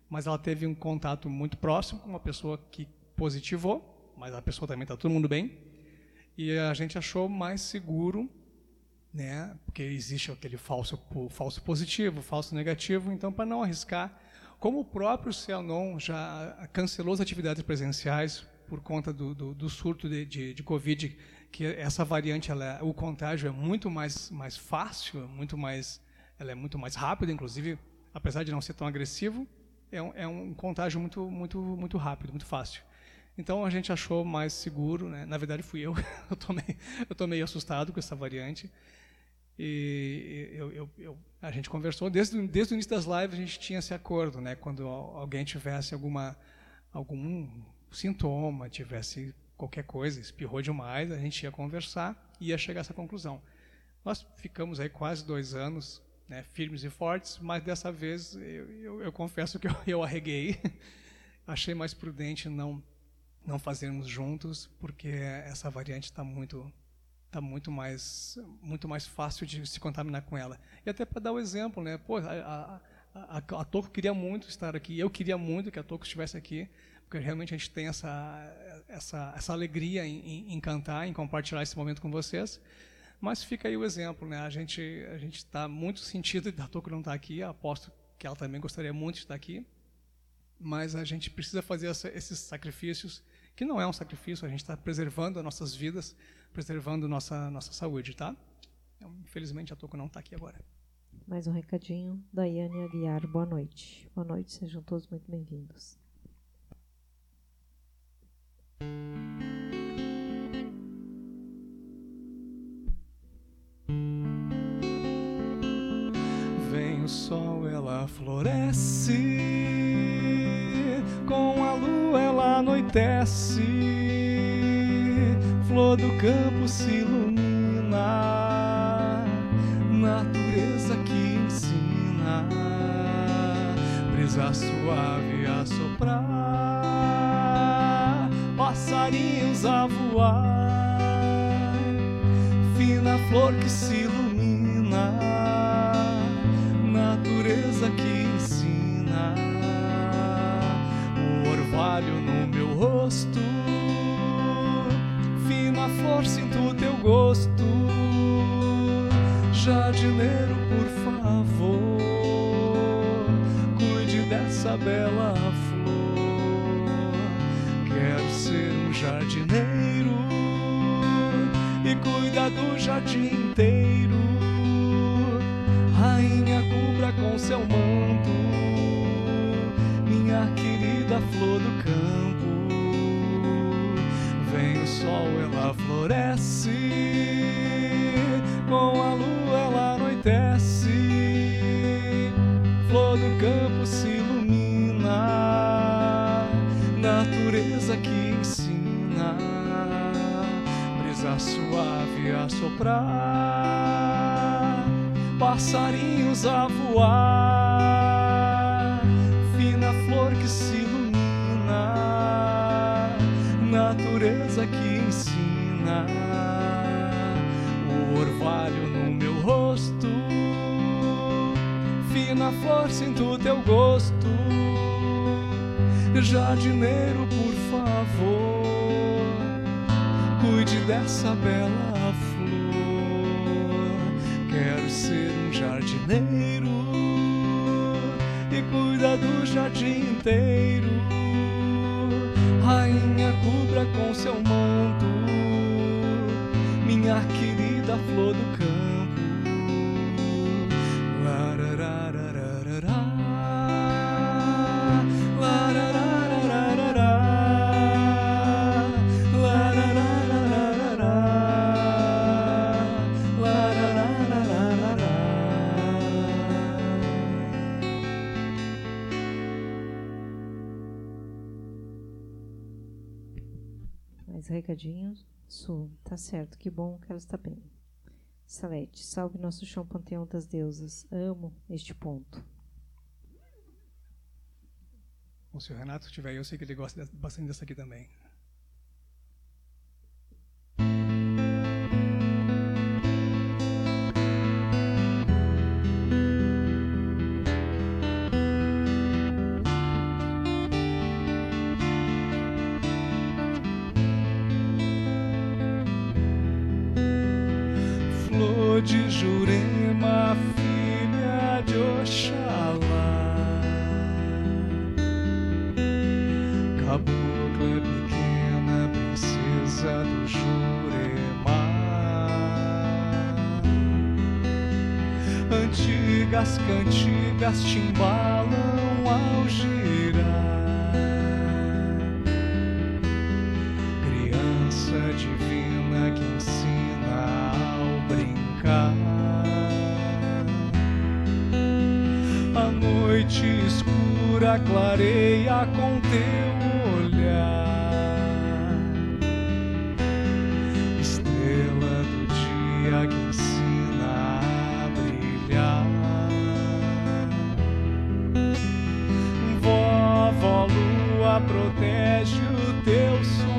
mas ela teve um contato muito próximo com uma pessoa que positivou, mas a pessoa também está todo mundo bem. E a gente achou mais seguro né? Porque existe aquele falso, falso positivo, falso negativo. Então, para não arriscar, como o próprio Cianon já cancelou as atividades presenciais por conta do, do, do surto de, de, de, Covid, que essa variante, ela, o contágio é muito mais, mais fácil, muito mais, ela é muito mais rápida, inclusive, apesar de não ser tão agressivo, é um, é um contágio muito, muito, muito rápido, muito fácil. Então a gente achou mais seguro, né? na verdade fui eu, eu tomei, eu tô meio assustado com essa variante. E eu, eu, eu, a gente conversou, desde, desde o início das lives a gente tinha esse acordo, né? Quando alguém tivesse alguma, algum sintoma, tivesse qualquer coisa, espirrou demais, a gente ia conversar e ia chegar a essa conclusão. Nós ficamos aí quase dois anos, né, firmes e fortes, mas dessa vez eu, eu confesso que eu, arreguei. Achei mais prudente não, não fazermos juntos, porque essa variante está muito tá muito mais muito mais fácil de se contaminar com ela. E até para dar o um exemplo, né? Pô, a, a, a, a Toco queria muito estar aqui, eu queria muito que a Toco estivesse aqui, porque realmente a gente tem essa essa, essa alegria em, em cantar, em compartilhar esse momento com vocês. Mas fica aí o exemplo, né? A gente a gente está muito sentido da Toco não estar tá aqui, aposto que ela também gostaria muito de estar aqui. mas a gente precisa fazer essa, esses sacrifícios, que não é um sacrifício, a gente está preservando as nossas vidas, preservando nossa nossa saúde, tá? Então, infelizmente a Toco não está aqui agora. Mais um recadinho. Daiane Aguiar, boa noite. Boa noite, sejam todos muito bem-vindos. Vem o sol, ela floresce, com a lua ela anoitece, flor do campo se ilumina, natureza que ensina, brisa suave a soprar, passarinhos a voar, fina flor que se ilumina natureza que ensina o orvalho no meu rosto, flor sinto teu gosto, jardineiro por favor, cuide dessa bela flor, quero ser um jardineiro e cuida do jardim inteiro. Rainha cubra com seu manto minha querida flor sol, ela floresce, com a lua ela anoitece, flor do campo se ilumina, natureza que ensina, brisa suave a soprar. Passarinhos a voar, natureza que ensina, o orvalho no meu rosto, fina flor sinto teu gosto, jardineiro por favor, cuide dessa bela flor. Quero ser um jardineiro e cuida do jardim inteiro. Rainha, cubra com seu manto minha querida flor do campo. Recadinhos? Su, tá certo, que bom que ela está bem. Salete, salve nosso chão panteão das deusas. Amo este ponto. Bom, se o Renato estiver aí, eu sei que ele gosta bastante dessa aqui também. De Jurema, filha de Oxalá. Cabocla pequena, princesa do Jurema. Antigas cantigas te embalam ao girar. Criança divina que ensina noite escura clareia com teu olhar. Estrela do dia que ensina a brilhar. Vovó Lua protege o teu sonhar.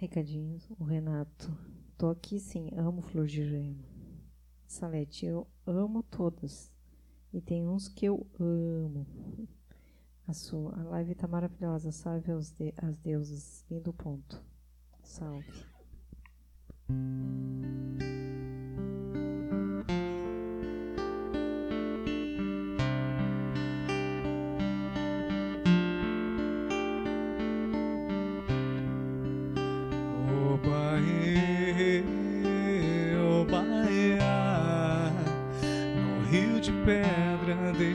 Recadinhos, o Renato. Tô aqui sim, amo flor de gema. Salete, eu amo todas. E tem uns que eu amo. A sua a live tá maravilhosa. Salve aos de, as deusas. Lindo ponto. Salve.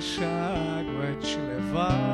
deixa a água te levar.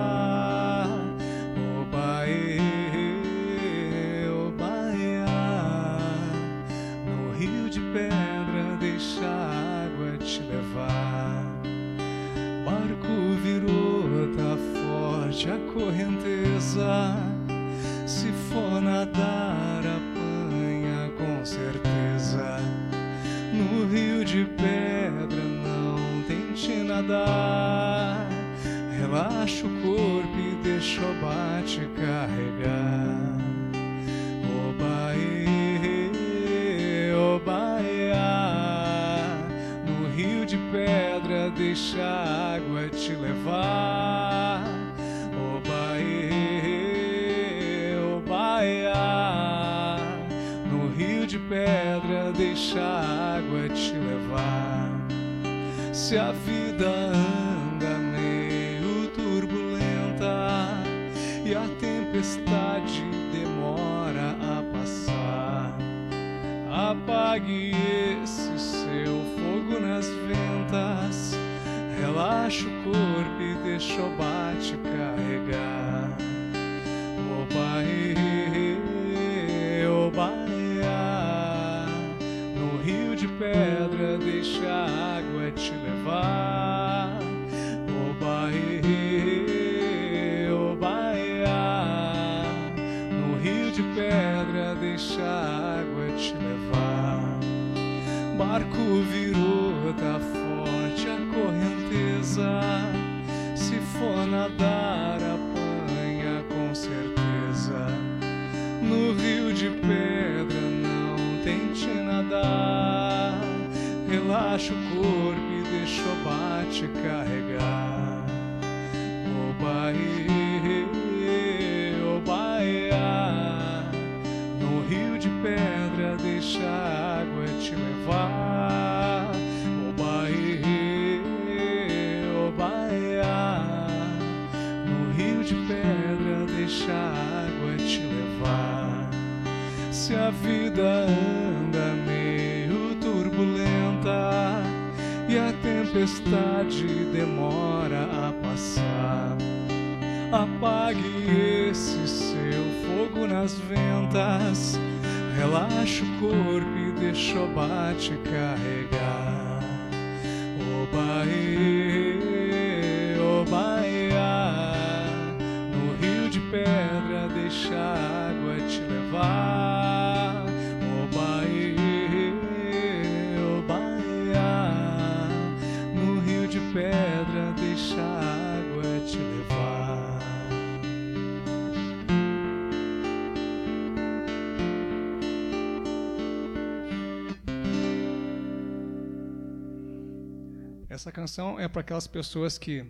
Essa canção é para aquelas pessoas que,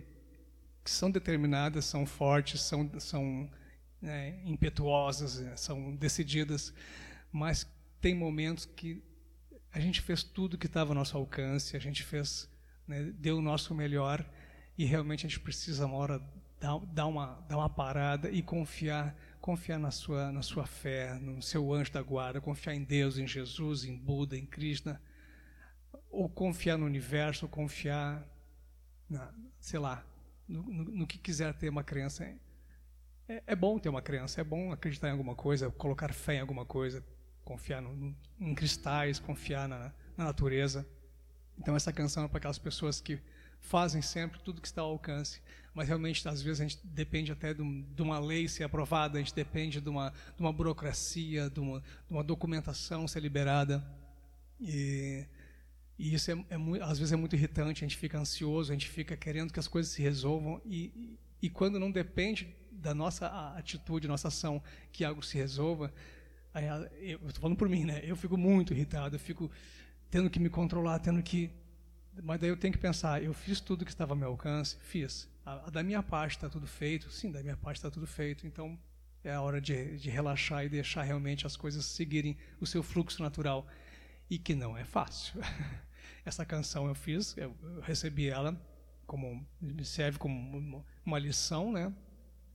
que são determinadas, são fortes, são, são né, impetuosas, né, são decididas, mas tem momentos que a gente fez tudo que estava ao nosso alcance, a gente fez, né, deu o nosso melhor e realmente a gente precisa uma hora dar, dar, uma, dar uma parada e confiar, confiar na sua, na sua fé, no seu anjo da guarda, confiar em Deus, em Jesus, em Buda, em Krishna ou confiar no universo, ou confiar, na, sei lá, no, no, no, que quiser ter uma crença. É, é, bom ter uma crença, é bom acreditar em alguma coisa, colocar fé em alguma coisa, confiar no, em cristais, confiar na, na, natureza. Então essa canção é para aquelas pessoas que fazem sempre tudo que está ao alcance, mas realmente às vezes a gente depende até de, um, uma lei ser aprovada, a gente depende de uma, de uma burocracia, de uma, de uma documentação ser liberada. E e isso é, é, às vezes é muito irritante, a gente fica ansioso, a gente fica querendo que as coisas se resolvam e, e, quando não depende da nossa atitude, nossa ação, que algo se resolva, eu estou falando por mim, né? Eu fico muito irritado, eu fico tendo que me controlar, tendo que, mas daí eu tenho que pensar, eu fiz tudo que estava ao meu alcance, fiz. A, a da minha parte está tudo feito, sim, da minha parte está tudo feito, então é a hora de, de relaxar e deixar realmente as coisas seguirem o seu fluxo natural e que não é fácil. Essa canção eu fiz, eu recebi ela como me serve como uma lição, né?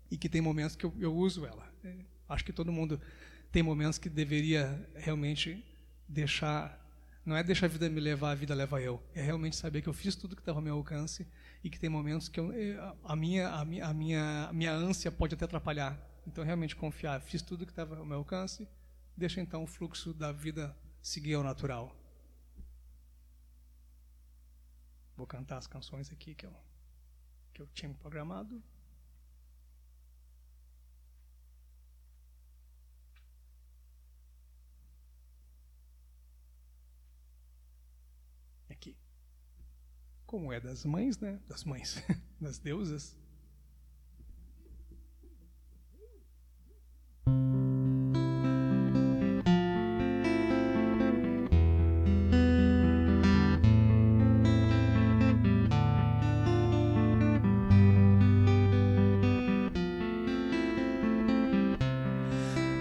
E que tem momentos que eu, eu uso ela. Acho que todo mundo tem momentos que deveria realmente deixar não é deixar a vida me levar, a vida leva eu. É realmente saber que eu fiz tudo que estava ao meu alcance e que tem momentos que eu, a, minha, a, minha, a, minha, a minha ânsia pode até atrapalhar. Então, realmente confiar, fiz tudo que estava ao meu alcance, deixa então o fluxo da vida seguir ao natural. Vou cantar as canções aqui que eu, que eu tinha programado. Aqui. Como é das mães, né? Das mães, das deusas.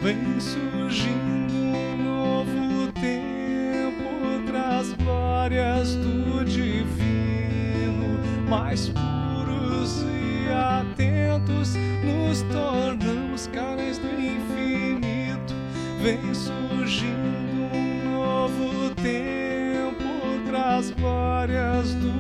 Vem surgindo um novo tempo, traz glórias do divino, mais puros e atentos, nos tornamos canais do infinito. Vem surgindo um novo tempo, traz glórias do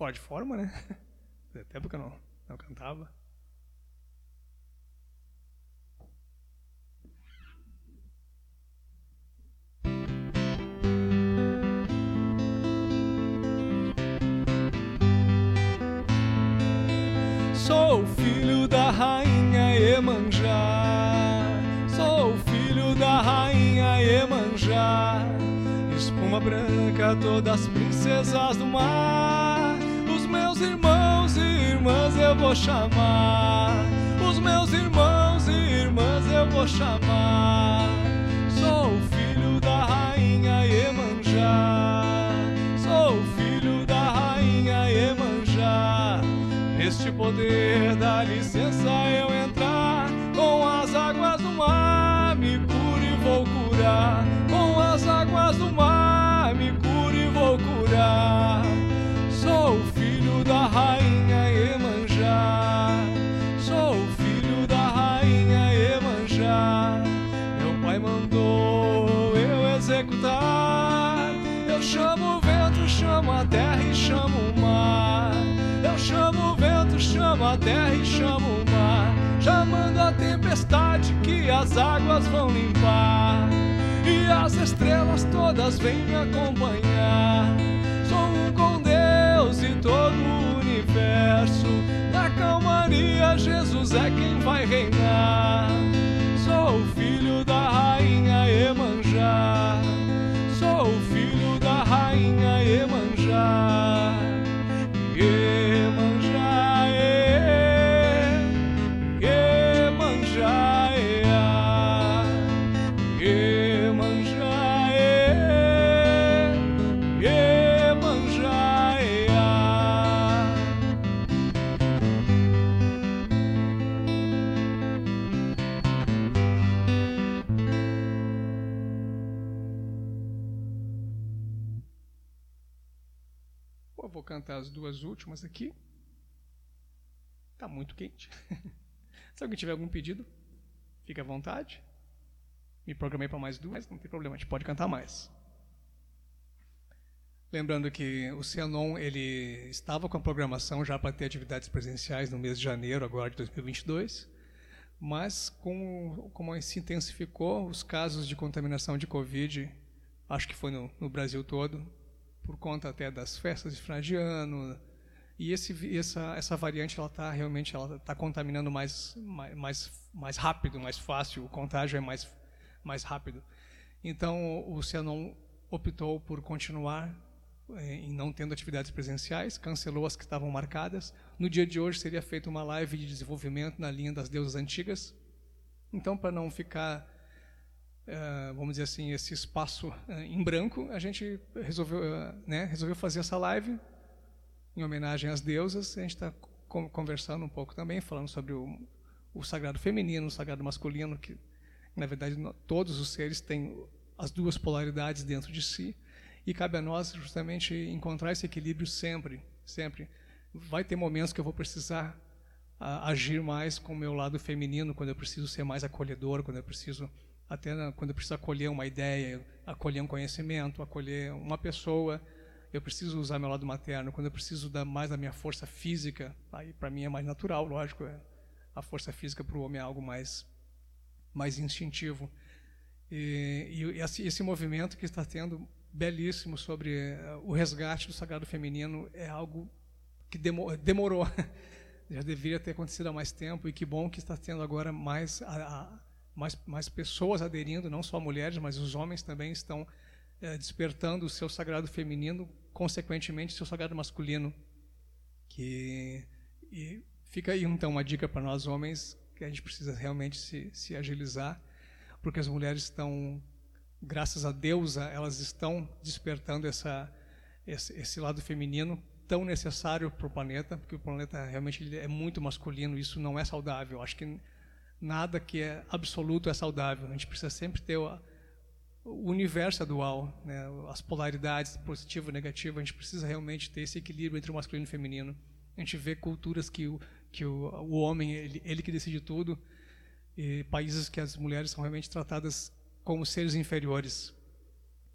fora de forma, né? Fazia tempo que eu não, não cantava. Sou filho da rainha Emanjá. Sou filho da rainha Emanjá. Espuma branca, todas princesas do mar. Meus irmãos e irmãs eu vou chamar. Os meus irmãos e irmãs eu vou chamar. Sou filho da rainha Emanjá. Sou filho da rainha Emanjá. Neste poder dá licença eu entrar com as águas do mar, a terra e chamo o mar. Chamando a tempestade que as águas vão limpar. E as estrelas todas vêm me acompanhar. Sou um com Deus e todo o universo. Na calmaria, Jesus é quem vai reinar. Sou filho da rainha Emanjá. Sou filho da rainha. Emanjá, cantar as duas últimas aqui. Tá muito quente. Se alguém tiver algum pedido, fique à vontade. Me programei para mais duas, não tem problema, a gente pode cantar mais. Lembrando que o Cianon ele estava com a programação já para ter atividades presenciais no mês de janeiro agora de 2022, mas com, como se intensificou os casos de contaminação de Covid, acho que foi no, no Brasil todo, por conta até das festas de final de ano E esse, essa, essa variante ela está realmente ela está contaminando mais, mais, mais rápido, mais fácil, o contágio é mais, mais rápido. Então o Cianon optou por continuar eh, em não tendo atividades presenciais, cancelou as que estavam marcadas. No dia de hoje seria feita uma live de desenvolvimento na linha das deusas antigas. Então, para não ficar, uh, vamos dizer assim, esse espaço uh, em branco, a gente resolveu, uh, né, resolveu fazer essa live em homenagem às deusas. A gente está conversando um pouco também, falando sobre o, o sagrado feminino, o sagrado masculino, que na verdade todos os seres têm as duas polaridades dentro de si e cabe a nós justamente encontrar esse equilíbrio sempre, sempre. Vai ter momentos que eu vou precisar agir mais com o meu lado feminino, quando eu preciso ser mais acolhedor, quando eu preciso até quando eu preciso acolher uma ideia, acolher um conhecimento, acolher uma pessoa, eu preciso usar meu lado materno. Quando eu preciso dar mais da minha força física, aí para mim é mais natural, lógico, é, a força física para o homem é algo mais mais instintivo. E, e esse, esse movimento que está tendo belíssimo sobre eh, o resgate do sagrado feminino é algo que demorou já deveria ter acontecido há mais tempo e que bom que está tendo agora mais, a, a, mais, mais pessoas aderindo, não só mulheres, mas os homens também estão é, despertando o seu sagrado feminino, consequentemente, o seu sagrado masculino. Que, e fica aí então uma dica para nós homens que a gente precisa realmente se, se agilizar, porque as mulheres estão, graças a Deus, elas estão despertando essa, esse, esse lado feminino tão necessário para o planeta, porque o planeta realmente é muito masculino, isso não é saudável. Acho que nada que é absoluto é saudável. A gente precisa sempre ter o, universo é dual, né? as polaridades, positivo e negativo. A gente precisa realmente ter esse equilíbrio entre o masculino e o feminino. A gente vê culturas que o, que o, o homem, ele, ele que decide tudo, e países que as mulheres são realmente tratadas como seres inferiores.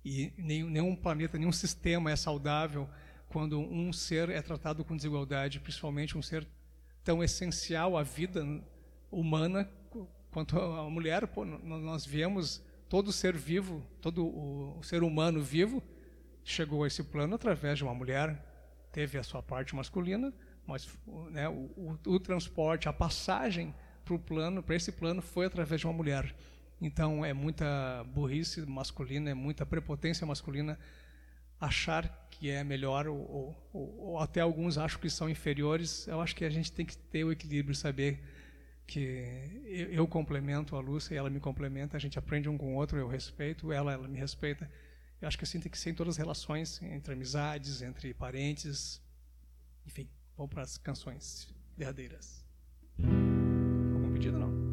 E nenhum, nenhum planeta, nenhum sistema é saudável quando um ser é tratado com desigualdade, principalmente um ser tão essencial à vida humana quanto a mulher. Pô, nós vemos todo ser vivo, todo o ser humano vivo chegou a esse plano através de uma mulher, teve a sua parte masculina, mas né, o, o, o transporte, a passagem para o plano, para esse plano, foi através de uma mulher. Então é muita burrice masculina, é muita prepotência masculina achar que é melhor ou, ou, ou, até alguns acham que são inferiores. Eu acho que a gente tem que ter o equilíbrio, saber que eu, eu complemento a Lúcia e ela me complementa, a gente aprende um com o outro, eu respeito ela, ela me respeita. Eu acho que assim tem que ser em todas as relações, entre amizades, entre parentes, enfim. Vamos para as canções derradeiras. Algum pedido não?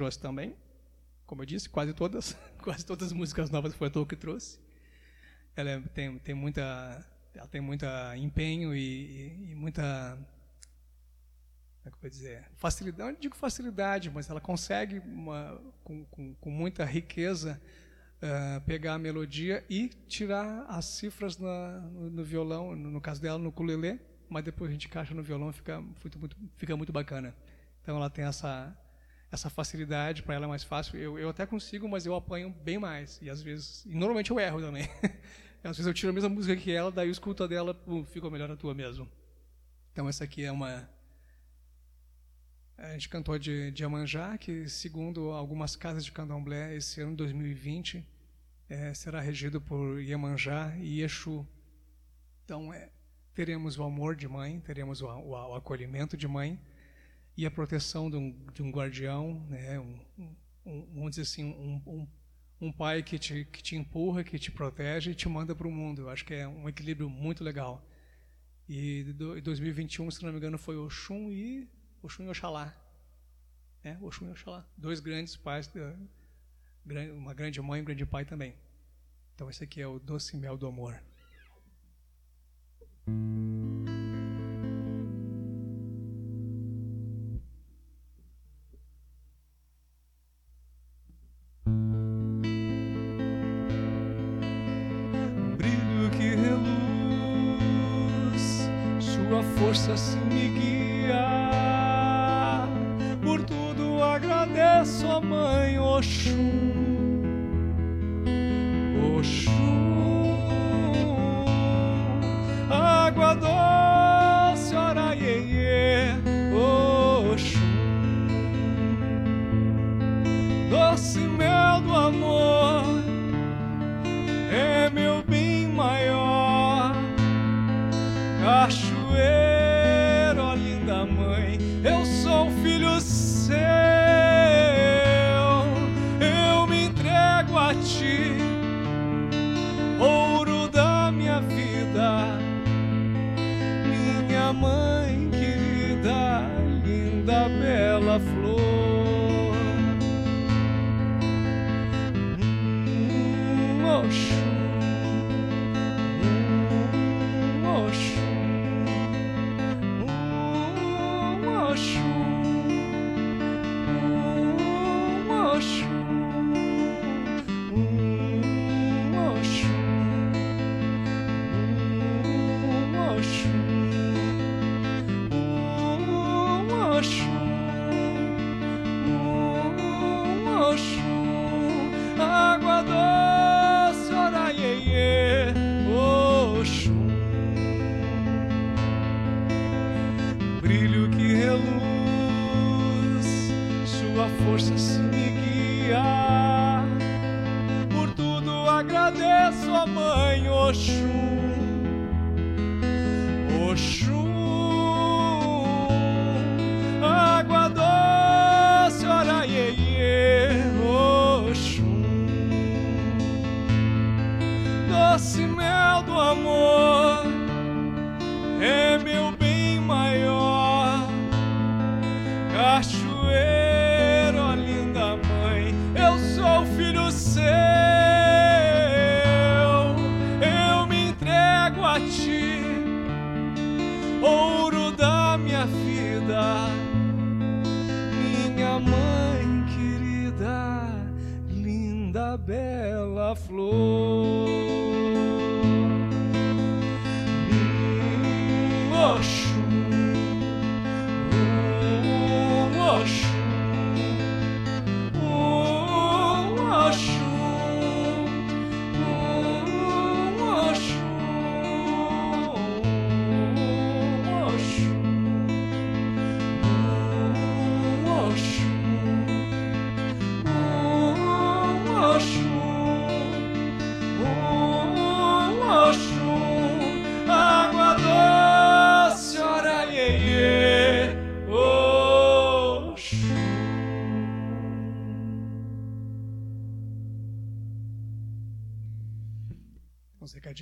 Trouxe também. Como eu disse, quase todas, quase todas as músicas novas foi a Toco que trouxe. Ela é, tem, tem muita, ela tem muita empenho e, e muita como é que eu vou dizer? Facilidade, não digo facilidade, mas ela consegue, uma, com, com, com, muita riqueza, uh, pegar a melodia e tirar as cifras na, no, no, violão, no, no, caso dela, no ukulele, mas depois a gente encaixa no violão fica muito, muito, fica muito bacana. Então ela tem essa, essa facilidade para ela é mais fácil. Eu, eu até consigo, mas eu apanho bem mais. E às vezes, e normalmente eu erro também. às vezes eu tiro a mesma música que ela, daí eu escuto a dela, pum, ficou melhor a tua mesmo. Então essa aqui é uma a gente cantou de, de Amanjá, que segundo algumas casas de candomblé, esse ano 2020 é, será regido por Iemanjá e Exu. Então é, teremos o amor de mãe, teremos o, o, o acolhimento de mãe, e a proteção de um, de um guardião, né? Um, um, vamos dizer assim, um, um, pai que te, que te empurra, que te protege e te manda para o mundo. Eu acho que é um equilíbrio muito legal. E em 2021, se não me engano, foi Oxum e Oxum e Oxalá. É, Oxum e Oxalá. Dois grandes pais, uma grande mãe e um grande pai também. Então esse aqui é o Doce Mel do Amor. Força se me guia. Por tudo agradeço a mãe Oxum. Oxum,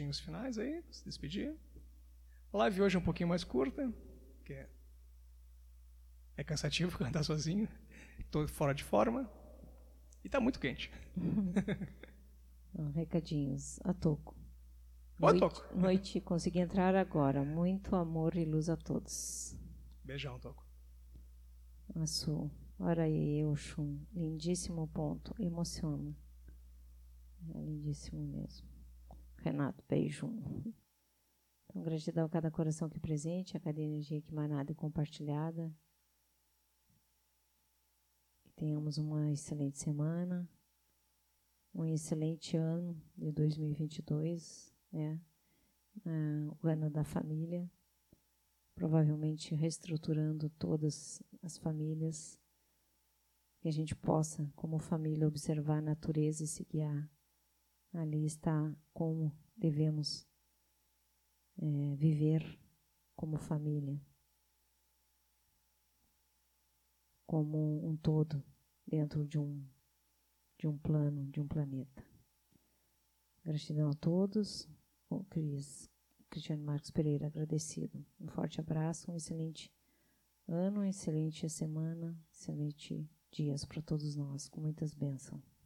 recadinhos finais aí, se despedir. Live hoje é um pouquinho mais curta, porque é, é cansativo cantar sozinho, estou fora de forma e está muito quente. Recadinhos. A Toco. Boa, noite, Toco. Noite, consegui entrar agora. Muito amor e luz a todos. Beijão, Toco. Açu. Ora aí, Oxum. Lindíssimo ponto. Emociona. É lindíssimo mesmo. Renato, beijo. Então, gratidão a cada coração que presente, a cada energia que emanada e compartilhada. Que tenhamos uma excelente semana, um excelente ano de 2022, né? Ah, o ano da família, provavelmente reestruturando todas as famílias, que a gente possa, como família, observar a natureza e se guiar. Ali está como devemos é, viver como família, como um todo dentro de um de um plano, de um planeta. Gratidão a todos. O Cris, Cristiano Marcos Pereira, agradecido. Um forte abraço, um excelente ano, excelente semana, excelente dias para todos nós, com muitas bênçãos.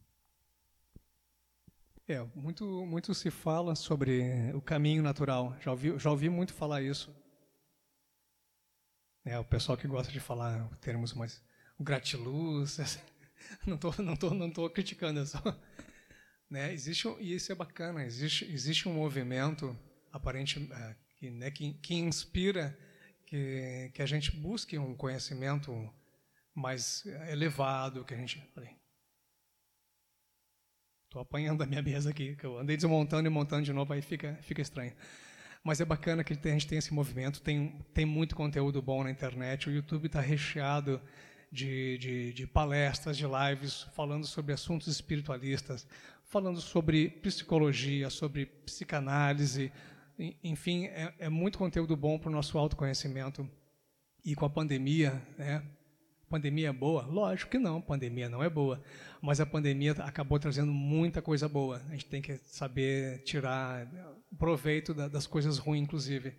É, muito, muito se fala sobre o caminho natural. Já ouvi, já ouvi muito falar isso. É, o pessoal que gosta de falar termos mais o gratiluz. Não estou não tô, não tô criticando, é só. Né, existe, e isso é bacana, existe, existe um movimento aparente eh, que, né, que, que inspira que, que a gente busque um conhecimento mais elevado, que a gente. Estou apanhando a minha mesa aqui, que eu andei desmontando e montando de novo, aí fica, fica estranho. Mas é bacana que a gente tem esse movimento, tem, tem muito conteúdo bom na internet, o YouTube está recheado de, de, de palestras, de lives, falando sobre assuntos espiritualistas, falando sobre psicologia, sobre psicanálise, Enfim, é, é muito conteúdo bom para o nosso autoconhecimento. E com a pandemia, né? Pandemia é boa? Lógico que não, pandemia não é boa. Mas a pandemia acabou trazendo muita coisa boa. A gente tem que saber tirar proveito das coisas ruins, inclusive.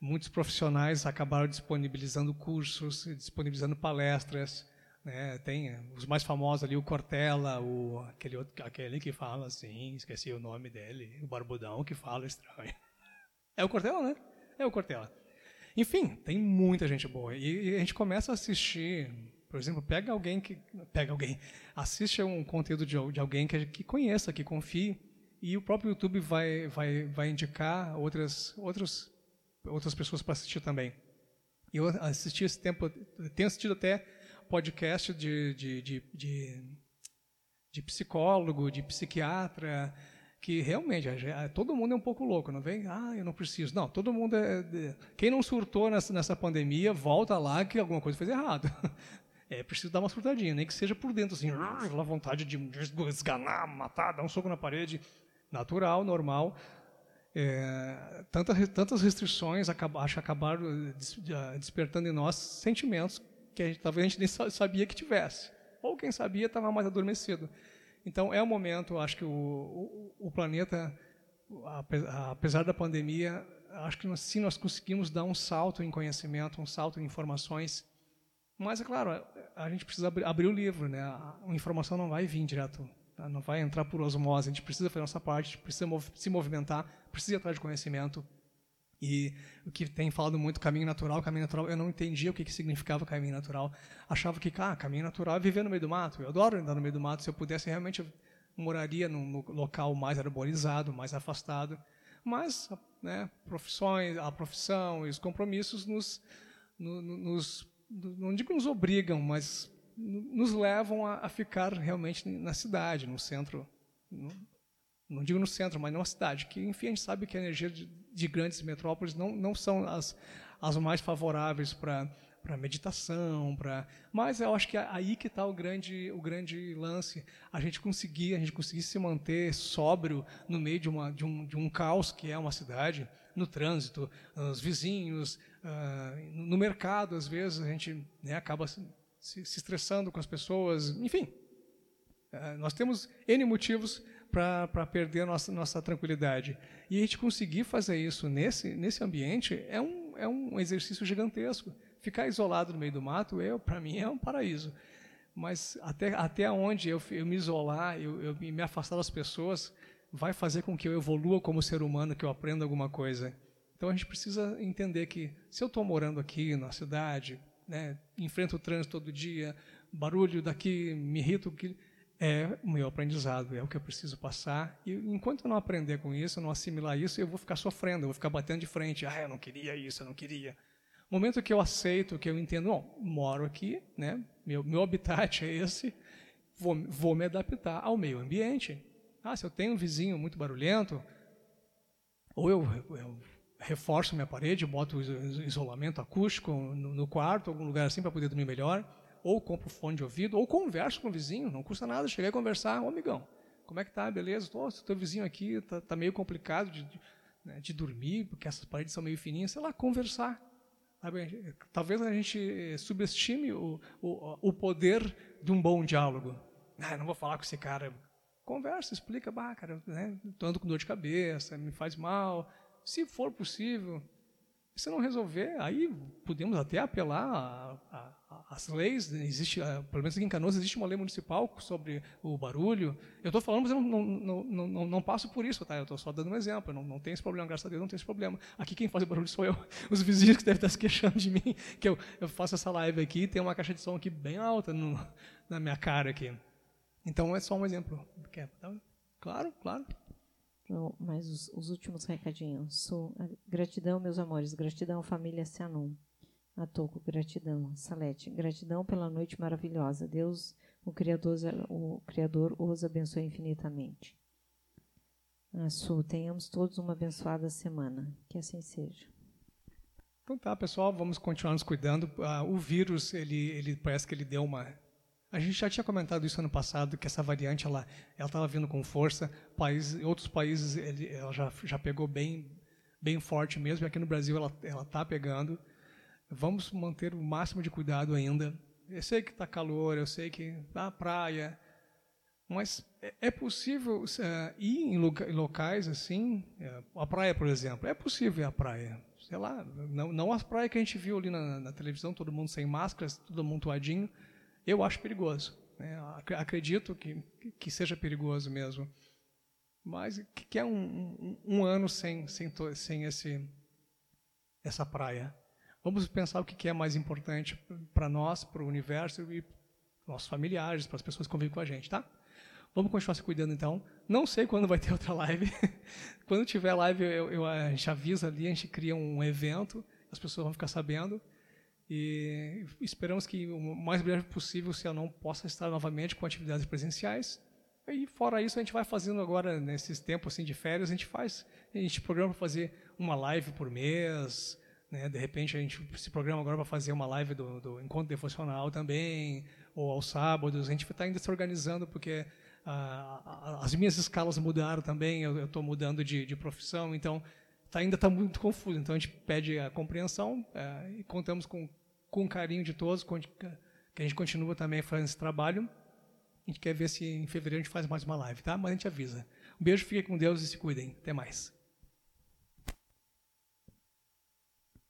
Muitos profissionais acabaram disponibilizando cursos, disponibilizando palestras. Né? Tem os mais famosos ali, o Cortella, o, aquele, outro, aquele que fala assim, esqueci o nome dele, o Barbudão que fala estranho. É o Cortella, né? É o Cortella. Enfim, tem muita gente boa. E, e a gente começa a assistir, por exemplo, pega alguém que. Pega alguém, assiste um conteúdo de, de alguém que, que conheça, que confie, e o próprio YouTube vai, vai, vai indicar outras, outros, outras pessoas para assistir também. Eu assisti esse tempo, tenho assistido até podcast de, de, de, de, de psicólogo, de psiquiatra, que realmente todo mundo é um pouco louco, não vem? Ah, eu não preciso. Não, todo mundo é. Quem não surtou nessa, nessa pandemia, volta lá que alguma coisa fez errado. É preciso dar uma surtadinha, nem que seja por dentro, assim, aquela vontade de esganar, matar, dar um soco na parede. Natural, normal. É, tantas, tantas restrições acho acabaram despertando em nós sentimentos que a gente, talvez a gente nem sabia que tivesse. Ou quem sabia estava mais adormecido. Então, é o momento, acho que o, o, o planeta, apesar da pandemia, acho que sim, nós conseguimos dar um salto em conhecimento, um salto em informações. Mas, é claro, a gente precisa abrir, abrir o livro, né? A informação não vai vir direto, tá? não vai entrar por osmose. A gente precisa fazer a nossa parte, precisa mov se movimentar, precisa ir atrás de conhecimento. E o que tem falado muito caminho natural, caminho natural, eu não entendia o que, que significava caminho natural. Achava que, ah, caminho natural é viver no meio do mato. Eu adoro andar no meio do mato. Se eu pudesse, realmente eu moraria num local mais arborizado, mais afastado. Mas, né, profissões, a profissão e os compromissos nos, nos, não digo nos obrigam, mas nos levam a, a ficar realmente na cidade, no centro, no, não digo no centro, mas numa cidade, que, enfim, a gente sabe que a energia de, de grandes metrópoles não, não são as, as mais favoráveis para para meditação, para, mas eu acho que é aí que está o grande o grande lance, a gente conseguir a gente conseguir se manter sóbrio no meio de uma de um, de um caos que é uma cidade, no trânsito, nos vizinhos, uh, no mercado às vezes a gente né, acaba se, se, estressando com as pessoas, enfim, uh, nós temos n motivos para perder a nossa, nossa tranquilidade. E a gente conseguir fazer isso nesse, nesse ambiente é um, é um exercício gigantesco. Ficar isolado no meio do mato, para mim, é um paraíso. Mas até, até onde eu, eu me isolar, eu, eu me afastar das pessoas, vai fazer com que eu evolua como ser humano, que eu aprenda alguma coisa. Então a gente precisa entender que se eu estou morando aqui na cidade, né, enfrento o trânsito todo dia, barulho daqui me irrita, é o meu aprendizado, é o que eu preciso passar. E enquanto eu não aprender com isso, eu não assimilar isso, eu vou ficar sofrendo, eu vou ficar batendo de frente. Ah, eu não queria isso, eu não queria. No momento que eu aceito, que eu entendo, bom, moro aqui, né? Meu, meu habitat é esse, vou, vou me adaptar ao meio ambiente. Ah, se eu tenho um vizinho muito barulhento, ou eu, eu reforço minha parede, boto isolamento acústico no, no quarto, algum lugar assim para poder dormir melhor ou compro fone de ouvido, ou converso com o vizinho, não custa nada chegar e conversar, ô amigão, como é que tá, beleza? Ô, teu vizinho aqui tá, tá meio complicado de, de, né, de, dormir, porque essas paredes são meio fininhas, sei lá, conversar. Sabe? Talvez a gente subestime o, o, o poder de um bom diálogo. Ah, não vou falar com esse cara. Conversa, explica, bah, cara, né, tô andando com dor de cabeça, me faz mal. Se for possível, se não resolver, aí podemos até apelar às leis. Existe, eh, pelo menos aqui em Canoas, existe uma lei municipal sobre o barulho. Eu estou falando, mas eu não, não, não, não, não passo por isso, tá? Eu estou só dando um exemplo. Não, não esse problema, graças a Deus, não tenho esse problema. Aqui quem faz barulho sou eu. Os vizinhos que devem estar se queixando de mim, que eu, eu faço essa live aqui tem uma caixa de som aqui bem alta no, na minha cara aqui. Então é só um exemplo. Claro, claro. Mais os, os, últimos recadinhos. gratidão, meus amores. Gratidão, família Cianum. Atoco, gratidão. Salete, gratidão pela noite maravilhosa. Deus, o Criador, o Criador os abençoe infinitamente. A Su, tenhamos todos uma abençoada semana. Que assim seja. Então tá, pessoal, vamos continuar nos cuidando. Ah, o vírus, ele, ele parece que ele deu uma a gente já tinha comentado isso ano passado, que essa variante ela estava vindo com força. País, outros países ele, ela já, já pegou bem bem forte mesmo. Aqui no Brasil ela está pegando. Vamos manter o máximo de cuidado ainda. Eu sei que está calor, eu sei que está praia, mas é, é possível uh, ir em locais assim, uh, a praia, por exemplo. É possível ir à praia. Sei lá, não, não as praias que a gente viu ali na, na televisão, todo mundo sem máscaras, todo amontoadinho. Eu acho perigoso. Né? Acredito que, que seja perigoso mesmo. Mas que é um, um, um ano sem, sem, sem esse, essa praia? Vamos pensar o que é mais importante para nós, para o universo e nossos familiares, para as pessoas que convivem com a gente, tá? Vamos continuar se cuidando então. Não sei quando vai ter outra live. quando tiver live, eu, eu, a gente avisa ali, a gente cria um evento, as pessoas vão ficar sabendo. E esperamos que o mais breve possível, eu não possa estar novamente com atividades presenciais. E fora isso, a gente vai fazendo agora, nesses tempos assim, de férias, a gente faz, a gente programa para fazer uma live por mês, né? de repente a gente se programa agora para fazer uma live do, do encontro devocional também, ou aos sábados, a gente está ainda se organizando porque ah, as minhas escalas mudaram também, eu estou mudando de, de, profissão, então tá, ainda está muito confuso. Então a gente pede a compreensão é, e contamos com, com carinho de todos, que a gente continua também fazendo esse trabalho. A gente quer ver se em fevereiro a gente faz mais uma live, tá? Mas a gente avisa. Um beijo, fiquem com Deus e se cuidem. Até mais.